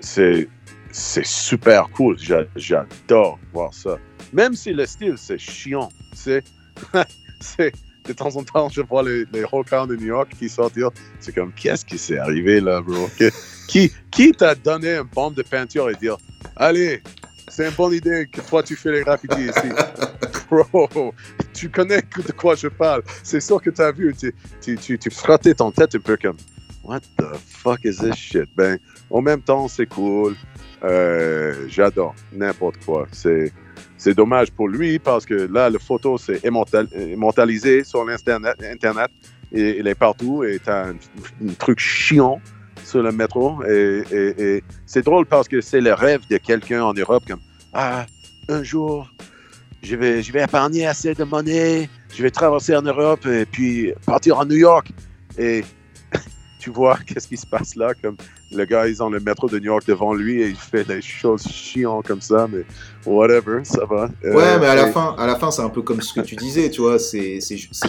c'est c'est super cool. J'a- J'adore voir ça. Même si le style, c'est chiant. C'est c'est de temps en temps, je vois les, les rockers de New York qui sortent. C'est comme, qu'est-ce qui s'est arrivé là, bro? Que- qui qui t'a donné un bombe de peinture et dire, allez, c'est une bonne idée que toi tu fais les graffitis ici. Bro, tu connais de quoi je parle. C'est sûr que tu as vu. Tu, tu, tu, tu frottais ton tête un peu comme, what the fuck is this shit? Ben, en même temps, c'est cool. Euh, J'adore n'importe quoi. C'est c'est dommage pour lui parce que là, la photo, c'est immortal- immortalisé sur l'Internet. Internet, et il est partout et tu un, truc chiant sur le métro. Et, et- et c'est drôle parce que c'est le rêve de quelqu'un en Europe comme Ah, un jour, je vais, je vais épargner assez de monnaie, je vais traverser en Europe et puis partir en New York. Et tu vois qu'est-ce qui se passe là, comme le gars, ils ont le métro de New York devant lui et il fait des choses chiantes comme ça, mais whatever, ça va. Euh, Ouais, mais à la et- fin, à la fin, c'est un peu comme ce que tu disais, tu vois, c'est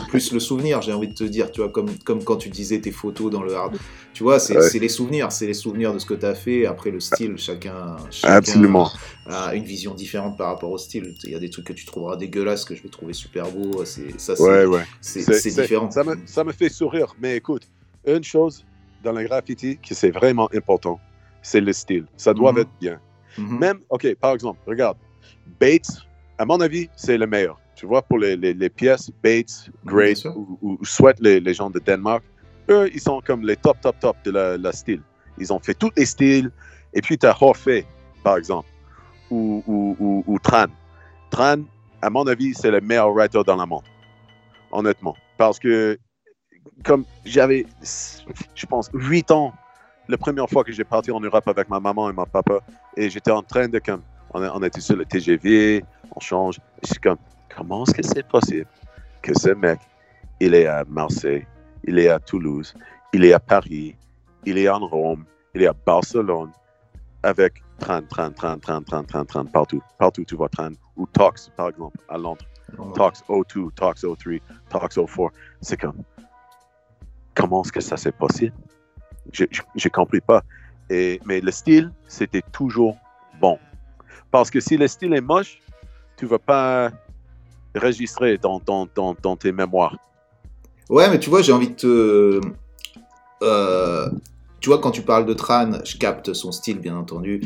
plus le souvenir, j'ai envie de te dire, tu vois, comme, comme quand tu disais tes photos dans le hard. Tu vois, c'est Ouais. les souvenirs, c'est les souvenirs de ce que tu as fait. Après, le style, chacun, chacun Absolument. a une vision différente par rapport au style. Il y a des trucs que tu trouveras dégueulasses que je vais trouver super beaux. Ça, c'est Ouais, ouais. différent. Ça me, ça me fait sourire. Mais écoute, une chose dans le graffiti qui c'est vraiment important, c'est le style. Ça doit Mhm. être bien. Mhm. Même, OK, par exemple, regarde, Bates, à mon avis, c'est le meilleur. Tu vois, pour les, les- les pièces, Bates, sûr. ou, ou, Sweat, les, les gens de Danemark, eux, ils sont comme les top, top, top de la, la style. Ils ont fait tous les styles. Et puis, tu as Horfey, par exemple, ou, ou, ou, ou Tran. Tran, à mon avis, c'est le meilleur writer dans le monde. Honnêtement. Parce que, comme j'avais, je pense, 8 ans, la première fois que j'ai parti en Europe avec ma maman et mon papa, et j'étais en train de, comme, on, on était sur le TGV, on change. Je suis comme, comment est-ce que c'est possible que ce mec, il est à Marseille, il est à Toulouse, il est à Paris, il est en Rome, il est à Barcelone, avec 30, 30, 30, 30, 30, 30, 30, partout. Partout, tu vois 30. Ou Tox, par exemple, à Londres. Tox 02, Tox 03, Tox 04. C'est comme, comment est-ce que ça c'est possible? J'ai- J'ai compris pas. Et, mais le style, c'était toujours bon. Parce que si le style est moche, tu vas pas registrer dans, dans, dans, dans tes mémoires. Ouais, mais tu vois, j'ai envie de te. euh, tu vois, quand tu parles de Tran, je capte son style, bien entendu.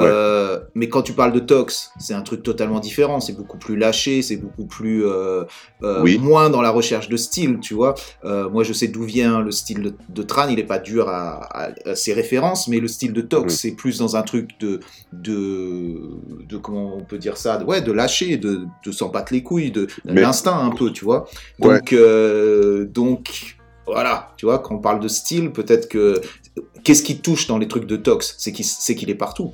Euh, mais quand tu parles de Tox, c'est un truc totalement différent. C'est beaucoup plus lâché, c'est beaucoup plus euh, euh, Oui. moins dans la recherche de style, tu vois. Moi, je sais d'où vient le style de, de Tran. Il est pas dur à, à- à ses références, mais le style de Tox, c'est plus dans un truc de, de, de comment on peut dire ça, de- ouais, de lâcher, de, de s'en battre les couilles, de Mais- l'instinct un peu, tu vois. Donc, donc voilà, tu vois, quand on parle de style, peut-être que qu'est-ce qui touche dans les trucs de Tox, c'est qu'il c'est qu'il est partout.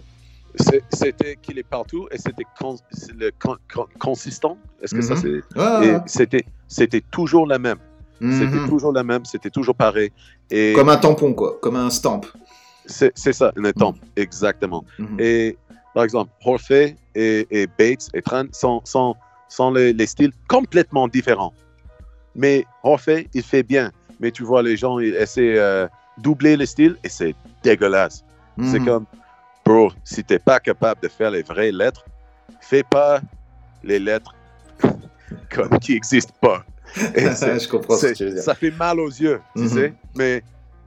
C'était qu'il est partout et c'était con- le con- con- consistant. Est-ce que ça Mhm. c'est. C'était c'était toujours la même. C'était Mhm. toujours la même. C'était toujours pareil. Et Comme un tampon, quoi, comme un stamp. c'est ça, un étampe. Exactement. Mhm. Et par exemple, Horfey et, et Bates et Tran sont, sont, sont les, les styles complètement différents. Mais Horfey, il fait bien. Mais tu vois, les gens ils essaient de doubler le style et c'est dégueulasse. C'est comme, si t'es pas capable de faire les vraies lettres, fais pas les lettres comme qui n'existent pas. Et c'est- je comprends ce que c'est- tu veux dire. ça fait mal aux yeux, tu Mhm. sais, mais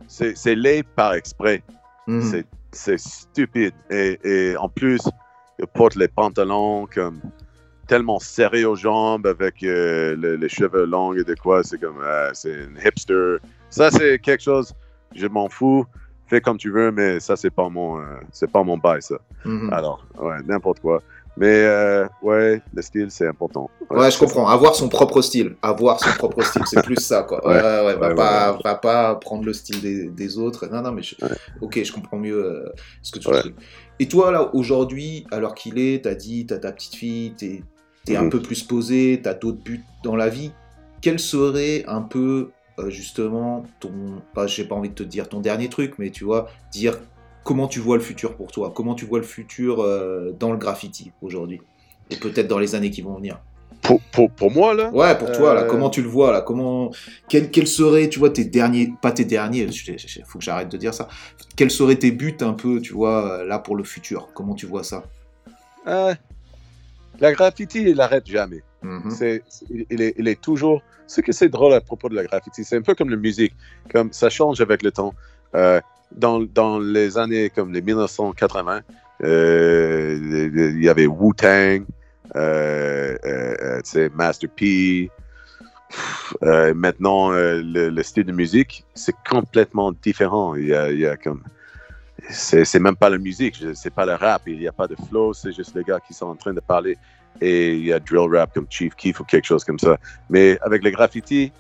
c'est laid par exprès. Mhm. C'est- C'est stupide. Et, et en plus, il porte les pantalons comme tellement serrés aux jambes avec euh, le- les cheveux longs et de quoi. C'est comme, ah, c'est un hipster. Ça, c'est quelque chose, je m'en fous. Fais comme tu veux, mais ça, c'est pas mon, euh, c'est pas mon bail, ça. Mhm. Alors, ouais, n'importe quoi. Mais, euh, ouais, le style, c'est important. Ouais, je comprends. Avoir son propre style. Avoir son propre style, c'est plus ça, quoi. Ouais, Ouais. ouais, va, pas, ouais, va pas prendre le style des, des autres. Non, non, mais je... ok, je comprends mieux euh, ce que tu dis. Et toi, là, aujourd'hui, alors qu'il est, t'as dit, t'as ta petite fille, t'es es un Mhm. peu plus posé, t'as d'autres buts dans la vie. Quel serait un peu, euh, justement, ton. Bah, j'ai pas envie de te dire ton dernier truc, mais tu vois, dire comment tu vois le futur pour toi Comment tu vois le futur euh, dans le graffiti aujourd'hui Et peut-être dans les années qui vont venir Pour, pour, pour moi, là, Ouais, pour toi, là, Euh, comment tu le vois, là Comment, quels quels seraient, tu vois, tes derniers, pas tes derniers, il faut que j'arrête de dire ça. Quels seraient tes buts un peu, tu vois, là pour le futur? Comment tu vois ça? La graffiti, il n'arrête jamais. Mhm. C'est, c'est- il, est, il est toujours. Ce que c'est drôle à propos de la graffiti, c'est un peu comme la musique, comme ça change avec le temps. Euh, dans, dans les années comme les 1980, euh, il y avait Wu-Tang, euh, euh, Master P. Maintenant, le, le style de musique, c'est complètement différent. Il y a, il y a comme. C'est, même pas la musique, c'est pas le rap, il n'y a pas de flow, c'est juste les gars qui sont en train de parler et il y a drill rap comme Chief Keef ou quelque chose comme ça. Mais avec les graffitis,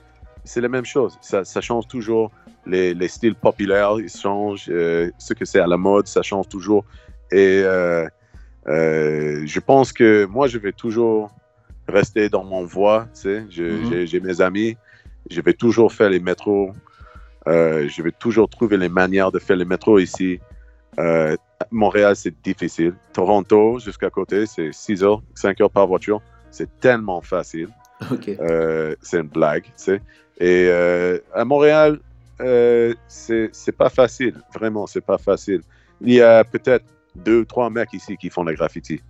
c'est la même chose. Ça, ça change toujours. Les, les styles populaires, ils changent. euh, ce que c'est à la mode, ça change toujours. Et euh, euh, je pense que moi, je vais toujours rester dans mon voie. Tu sais. Je- Mhm. j'ai, mes amis. Je vais toujours faire les métros. Je vais toujours trouver les manières de faire les métros ici. Euh, Montréal, c'est difficile. Toronto, jusqu'à côté, c'est 6 heures, 5 heures par voiture. C'est tellement facile. Euh, c'est une blague, tu sais. Et euh, à Montréal, c'est pas facile. Vraiment, c'est pas facile. Il y a peut-être deux ou trois mecs ici qui font le graffiti.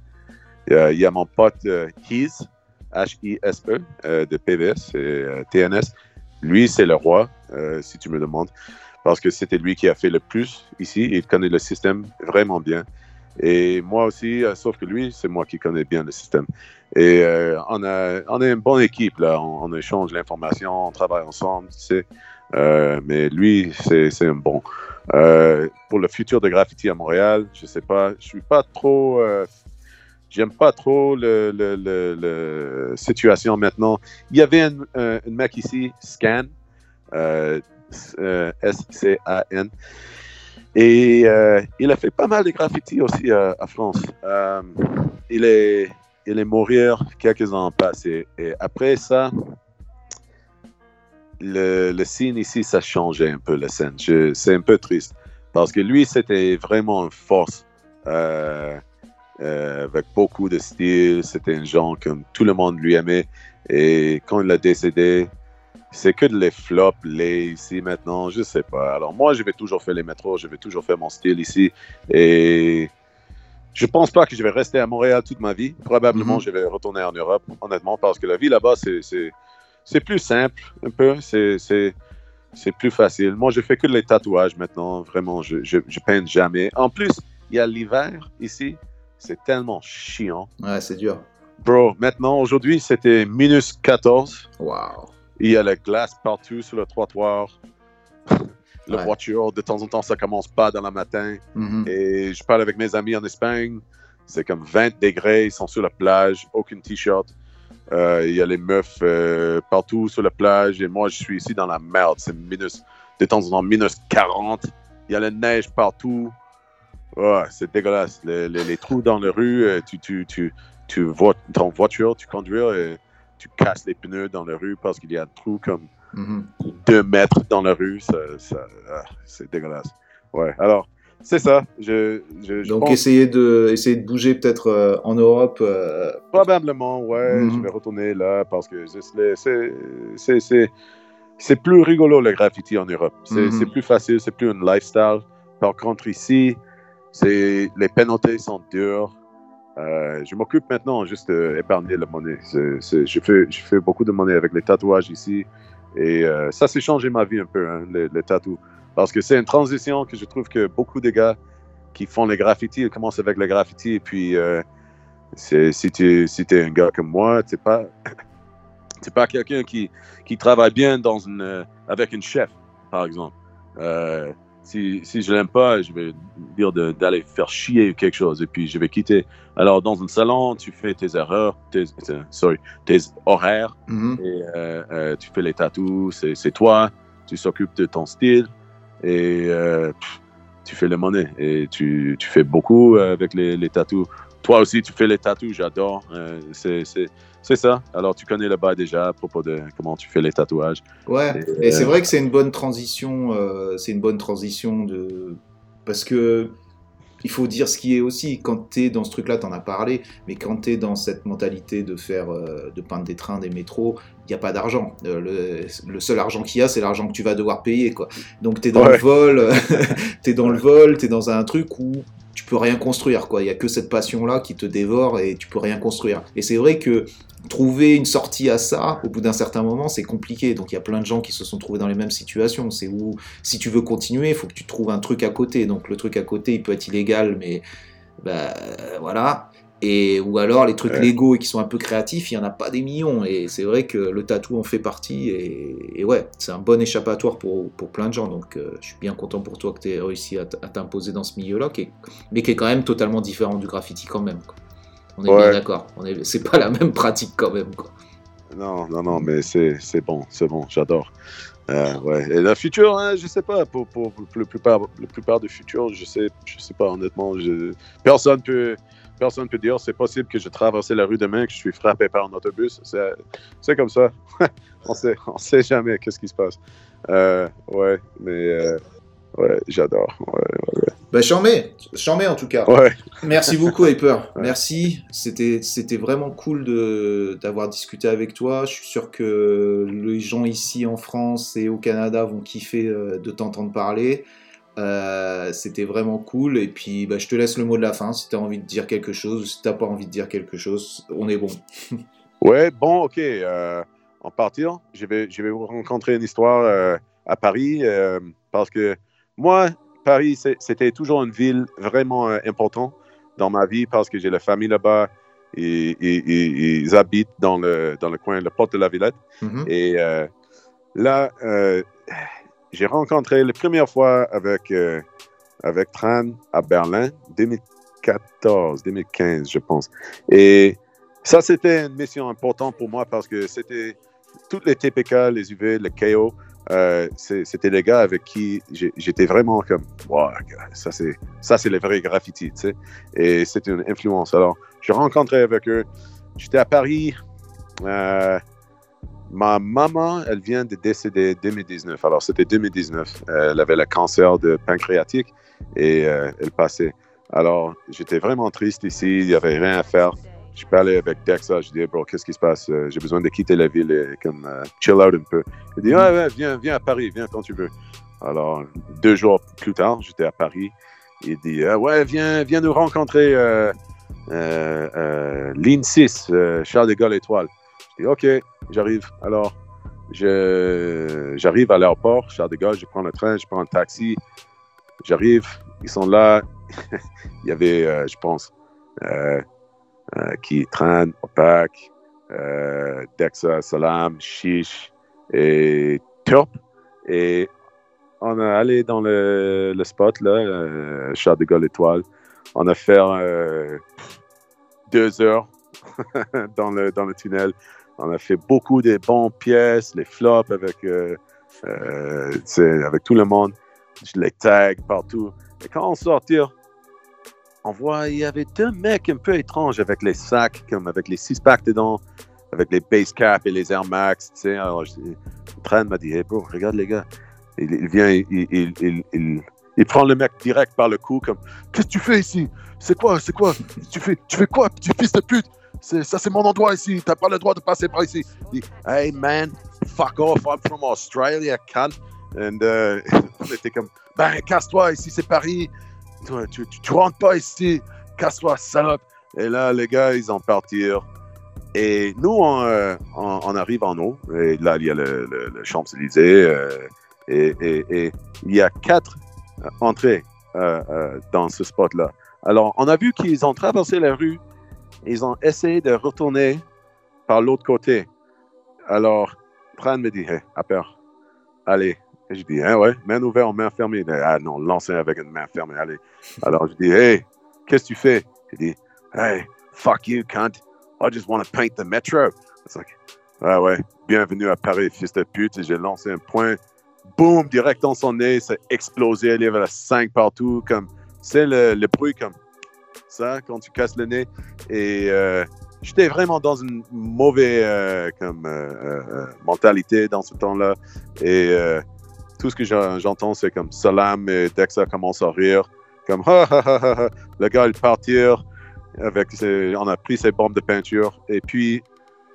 Il y a, mon pote Hees, H-I-S-E, de PBS et TNS. Lui, c'est le roi, si tu me demandes, parce que c'était lui qui a fait le plus ici. Il connaît le système vraiment bien. Et moi aussi, euh, sauf que lui, c'est moi qui connais bien le système. Et euh, on, est une bonne équipe, là. On, échange l'information, on travaille ensemble, tu sais. Euh, mais lui, c'est un bon. Pour le futur de graffiti à Montréal, je sais pas. Je suis pas trop. J'aime pas trop le situation maintenant. Il y avait un, un, mec ici, Scan, S-C-A-N, et euh, il a fait pas mal de graffiti aussi à, à France. Euh, il est, il est quelques ans passés. Et après ça, le, le scene ici, ça changeait un peu la scène. C'est un peu triste. Parce que lui, c'était vraiment une force. euh, euh, avec beaucoup de style. C'était un genre comme tout le monde lui aimait. Et quand il a décédé, c'est que de les flops, les ici maintenant, je sais pas. Alors moi, je vais toujours faire les métros, je vais toujours faire mon style ici. Et je pense pas que je vais rester à Montréal toute ma vie. Probablement, Mhm. je vais retourner en Europe, honnêtement, parce que la vie là-bas, c'est- plus simple un peu. C'est plus facile. Moi, je fais que les tatouages maintenant. Vraiment, je, je, je peins jamais. En plus, il y a l'hiver ici. C'est tellement chiant. Ouais, c'est dur. Bro, maintenant, aujourd'hui, c'était minus 14. Waouh. Il y a la glace partout sur le trottoir. la Ouais. voiture, de temps en temps, ça commence pas dans le matin. Mhm. Et je parle avec mes amis en Espagne. C'est comme 20 degrés, ils sont sur la plage, aucun t-shirt. Euh, Il y a les meufs euh, partout sur la plage. Et moi, je suis ici dans la merde. C'est minus, de temps en temps, minus 40. Il y a la neige partout. C'est dégueulasse. Les, les- les trous dans la rue, euh, tu, tu, tu, tu vois ton voiture, tu conduis et tu casses les pneus dans la rue parce qu'il y a un trou comme Mhm. deux mètres dans la rue. Ça, ça- ah, c'est dégueulasse. Ouais, alors, c'est ça. Je, je, je Donc pense essayer de essayer de bouger peut-être euh, en Europe. euh, probablement, ouais, Mhm. je vais retourner là parce que c'est- plus rigolo le graffiti en Europe. C'est Mhm. c'est plus facile, c'est plus un lifestyle. Par contre, ici, les pénalités sont dures. Euh, je m'occupe maintenant juste d'épargner la monnaie. Je, fais, beaucoup de monnaie avec les tatouages ici. Et euh, ça, c'est changé ma vie un peu, hein, les, les tatous. Parce que c'est une transition que je trouve que beaucoup de gars qui font les graffitis, ils commencent avec les graffitis. Et puis, euh, si tu es un gars comme moi, tu pas, pas quelqu'un qui, travaille bien euh, avec une chef, par exemple. Euh, si, si je l'aime pas, je vais dire d'aller faire chier quelque chose et puis je vais quitter. Alors, dans un salon, tu fais tes erreurs, tes, tes- sorry, tes horaires mhm. et euh, euh, tu fais les tatous, c'est toi, tu s'occupes de ton style et euh, pff, tu fais les monnaies et tu, tu fais beaucoup euh, avec les, les tatous. Toi aussi, tu fais les tatous, j'adore. Euh, c'est- c'est ça. Alors, tu connais le bas déjà à propos de comment tu fais les tatouages. Ouais, Et, et c'est euh, vrai que c'est une bonne transition. euh, c'est une bonne transition de parce que il faut dire ce qui est aussi quand tu es dans ce truc-là, tu en as parlé, mais quand tu es dans cette mentalité de faire euh, de peindre des trains, des métros, il n'y a pas d'argent. Euh, le, le seul argent qu'il y a, c'est l'argent que tu vas devoir payer quoi. Donc tu es dans Ouais. le vol, tu es dans le vol, tu es dans un truc où rien construire quoi. Il y a que cette passion là qui te dévore et tu peux rien construire. Et c'est vrai que trouver une sortie à ça, au bout d'un certain moment, c'est compliqué. Donc il y a plein de gens qui se sont trouvés dans les mêmes situations. C'est où, si tu veux continuer, il faut que tu trouves un truc à côté. Donc le truc à côté, il peut être illégal, mais bah, voilà. Et, ou alors les trucs Ouais. légaux et qui sont un peu créatifs, il n'y en a pas des millions. Et c'est vrai que le tatou en fait partie. Et, et ouais, c'est un bon échappatoire pour, pour plein de gens. Donc euh, je suis bien content pour toi que tu aies réussi à t'imposer dans ce milieu-là, qui est- mais qui est quand même totalement différent du graffiti quand même. quoi. On est bien d'accord. On est- C'est pas la même pratique quand même. Quoi. Non, non, non, mais c'est c'est bon, c'est bon, j'adore. Euh, ouais. Et le futur, hein, je sais pas. Pour, pour, pour la plupart, la plupart du futur, je sais, je sais pas honnêtement. Je, personne peut, personne peut dire. C'est possible que je traverse la rue demain, que je suis frappé par un autobus. C'est comme ça. on sait, on sait jamais qu'est-ce qui se passe. Euh, ouais, mais euh, ouais, j'adore. Ouais, Bah, j'en mets, j'en mets en tout cas. ouais. Merci beaucoup, Hyper. Ouais. Merci. C'était, c'était vraiment cool de, d'avoir discuté avec toi. Je suis sûr que les gens ici en France et au Canada vont kiffer euh, de t'entendre parler. Euh, c'était vraiment cool. Et puis, bah, je te laisse le mot de la fin. Si tu as envie de dire quelque chose ou si tu n'as pas envie de dire quelque chose, on est bon. Ouais, bon, ok. euh, en partir, je vais, je vais vous rencontrer une histoire euh, à Paris parce que moi, Paris, c'était toujours une ville vraiment importante dans ma vie parce que j'ai la famille là-bas et, et- et- ils habitent dans le, dans le coin, le porte de la Villette. Mhm. Et là, j'ai rencontré la première fois avec, euh, avec Tran à Berlin, 2014, 2015, je pense. Et ça, c'était une mission importante pour moi parce que c'était toutes les TPK, les UV, les KO, euh, c'était les gars avec qui j'étais vraiment comme, wow, ça c'est ça c'est les vrais graffitis, tu sais. Et c'était une influence. Alors, je rencontrais avec eux. J'étais à Paris. euh, ma maman, elle vient de décéder 2019. Alors, c'était 2019. Euh, elle avait le cancer de pancréatique et euh, elle passait. Alors, j'étais vraiment triste ici. Il n'y avait rien à faire. Je parlais avec Dexa. Je dis, bro, qu'est-ce qui se passe? Euh, J'ai besoin de quitter la ville et comme euh, chill out un peu. Il dit, ouais, ouais, viens, viens à Paris, viens quand tu veux. Alors, deux jours plus tard, j'étais à Paris. Il dit, Ah ouais, viens, viens nous rencontrer euh, euh, euh, Ligne 6, euh, Charles de Gaulle Étoile. Je OK, j'arrive. Alors, j'arrive à l'aéroport, Charles de Gaulle, je prends le train, je prends un taxi, j'arrive, ils sont là. Il y avait, euh, je pense, euh, euh, qui traîne, Opac, euh, Dexa, Salam, Chiche et Turp. Et on est allé dans le, le spot, là, euh, Charles de Gaulle Étoile. On a fait euh, deux heures dans, le, dans le tunnel. On a fait beaucoup de bonnes pièces, les flops avec, euh, euh, tu avec tout le monde. Les tag partout. Et quand on sortit, on voit, il y avait deux mecs un peu étranges avec les sacs, comme avec les six packs dedans, avec les base caps et les Air Max. Tu sais, alors, je- m'a dit, hey bro, regarde les gars. Il, vient, il, il, il, prend le mec direct par le cou, comme, qu'est-ce que tu fais ici? C'est quoi, c'est quoi? Tu fais, tu fais quoi, petit fils de pute? Ça, c'est mon endroit ici. T'as pas le droit de passer par ici. Il dit, hey man, fuck off, I'm from Australia, cunt. And euh, on était comme, ben, casse-toi, ici c'est Paris. Tu, tu, rentres pas ici. Casse-toi, salope. Et là, les gars, ils en partirent. Et nous, on, euh, arrive en haut. Et là, il y a le, Champs-Élysées. euh, et, et- et il y a quatre euh, entrées dans ce spot-là. Alors, on a vu qu'ils ont traversé la rue. Ils ont essayé de retourner par l'autre côté. Alors, Tran me dit, hey, à peur. Allez. Et je dis, hein, ouais, main ouverte, main fermée. Ah non, lancez avec une main fermée, allez. Alors, je dis, hey, qu'est-ce que tu fais? Il dit, hey, fuck you, cunt. I just want to paint the metro. It's like, ah ouais, bienvenue à Paris, fils de pute. J'ai lancé un point, boum, direct dans son nez, ça a explosé, il y avait la 5 partout, comme, c'est le, le bruit comme quand tu casses le nez. Et euh, j'étais vraiment dans une mauvaise euh, comme, euh, mentalité dans ce temps-là. Et tout ce que j'en- j'entends, c'est comme Salam et Dexa commencent à rire. Comme, le gars, il partir. Avec on a pris ses bombes de peinture. Et puis,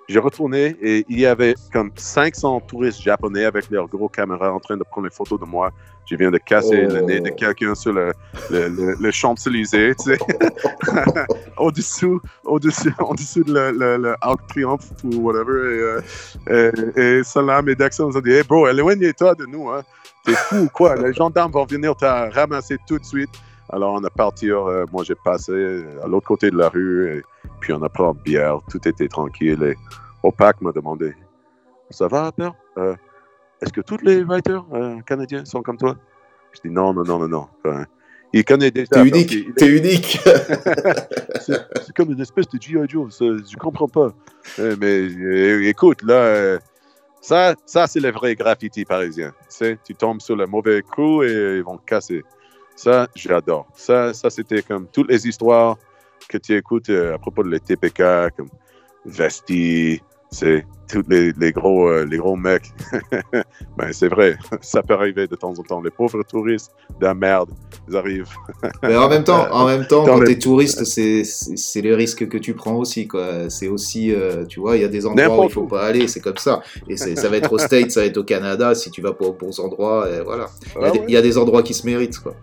j'ai retourné et il y avait comme 500 touristes japonais avec leurs gros caméras en train de prendre des photos de moi. Je viens de casser Oh. le nez de quelqu'un sur le, le, le, le Champs-Élysées, tu sais. au-dessous, au-dessus, au-dessous de le, Arc Triomphe ou whatever. Et, euh, et, et Salam et Daxon nous ont dit Hey bro, éloigne-toi de nous, hein. T'es fou ou quoi? Les gendarmes vont venir te ramasser tout de suite. Alors on a parti, euh, moi j'ai passé à l'autre côté de la rue, et puis on a pris une bière, tout était tranquille. Et Opac m'a demandé Ça va, père? Euh, Est-ce que tous les writers euh, canadiens sont comme toi? Je dis Non, non, non, non, non. Enfin, il connaît déjà. T'es unique, t'es unique. c'est comme une espèce de G.I. Joe, je comprends pas. Euh, mais euh, écoute, là, ça, ça c'est le vrai graffiti parisien. Tu sais, tu tombes sur le mauvais coup et ils vont te casser. Ça, j'adore. Ça, ça c'était comme toutes les histoires que tu écoutes euh, à propos de les TPK, comme Vesti, c'est tous les, les gros, euh, les gros mecs. ben, c'est vrai, ça peut arriver de temps en temps. Les pauvres touristes de la merde, ils arrivent. Mais en même temps, en même temps, quand le- t'es touriste, c'est les risques que tu prends aussi. C'est aussi, euh, tu vois, il y a des endroits où il faut pas aller, c'est comme ça. Et ça va être au States, ça va être au Canada, si tu vas pas aux bons endroits, et voilà. Il y, a Ah des, ouais. il y a des endroits qui se méritent, quoi.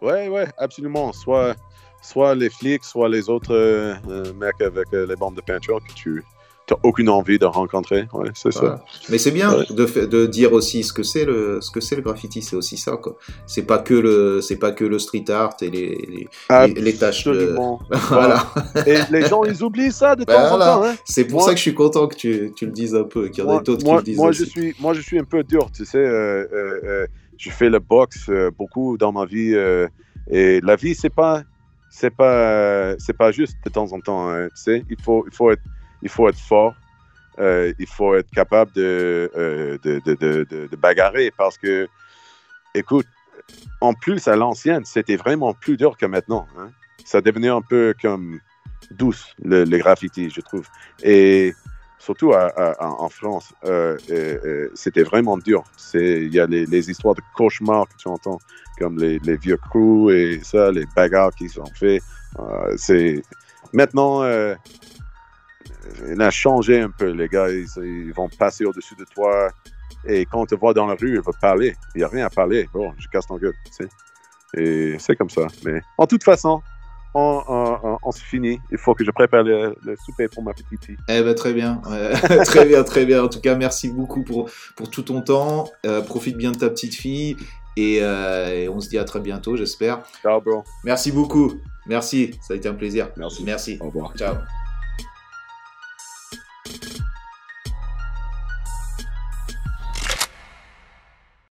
Ouais, ouais, absolument. Soit, soit les flics, soit les autres euh, euh, mecs avec euh, les bandes de peinture que tu n'as aucune envie de rencontrer. Ouais, c'est Voilà. ça. Mais c'est bien Ouais. de, de dire aussi ce que c'est le ce que c'est le graffiti, c'est aussi ça quoi. C'est pas que le c'est pas que le street art et les les, les- les tâches de voilà. Et les gens, ils oublient ça de temps en temps. Hein. C'est pour Moi- ça que je suis content que tu, tu le dises un peu, qu'il y en ait Moi, d'autres qui moi, le disent moi, aussi. je suis, moi, je suis un peu dur, tu sais. euh, euh, euh, je fais le boxe beaucoup dans ma vie. et la vie, c'est pas, c'est pas, euh, c'est pas juste de temps en temps. hein, tu sais, il faut, il faut être, il faut être fort. euh, il faut être capable de, euh, de, de, de- de bagarrer parce que, écoute, en plus à l'ancienne, c'était vraiment plus dur que maintenant. hein. Ça devenait un peu comme douce, le, les graffitis, je trouve. Et surtout en France, euh, euh, euh, c'était vraiment dur. Il y a les, histoires de cauchemars que tu entends, comme les, vieux crews et ça, les bagarres qui sont faits. Euh, c'est maintenant, il a changé un peu. Les gars, ils, vont passer au-dessus de toi et quand on te voit dans la rue, ils vont parler. Il n'y a rien à parler. Bon, je casse ton gueule. Et c'est comme ça. Mais en toute façon, on, on, on se finit. Il faut que je prépare le, le souper pour ma petite fille. Eh ben très bien, Ouais. très bien, très bien. En tout cas, merci beaucoup pour, pour tout ton temps. Euh, profite bien de ta petite fille et, euh, et on se dit à très bientôt, j'espère. Ciao, bro. Merci beaucoup. Merci, ça a été un plaisir. Merci. Merci. Au revoir. Ciao.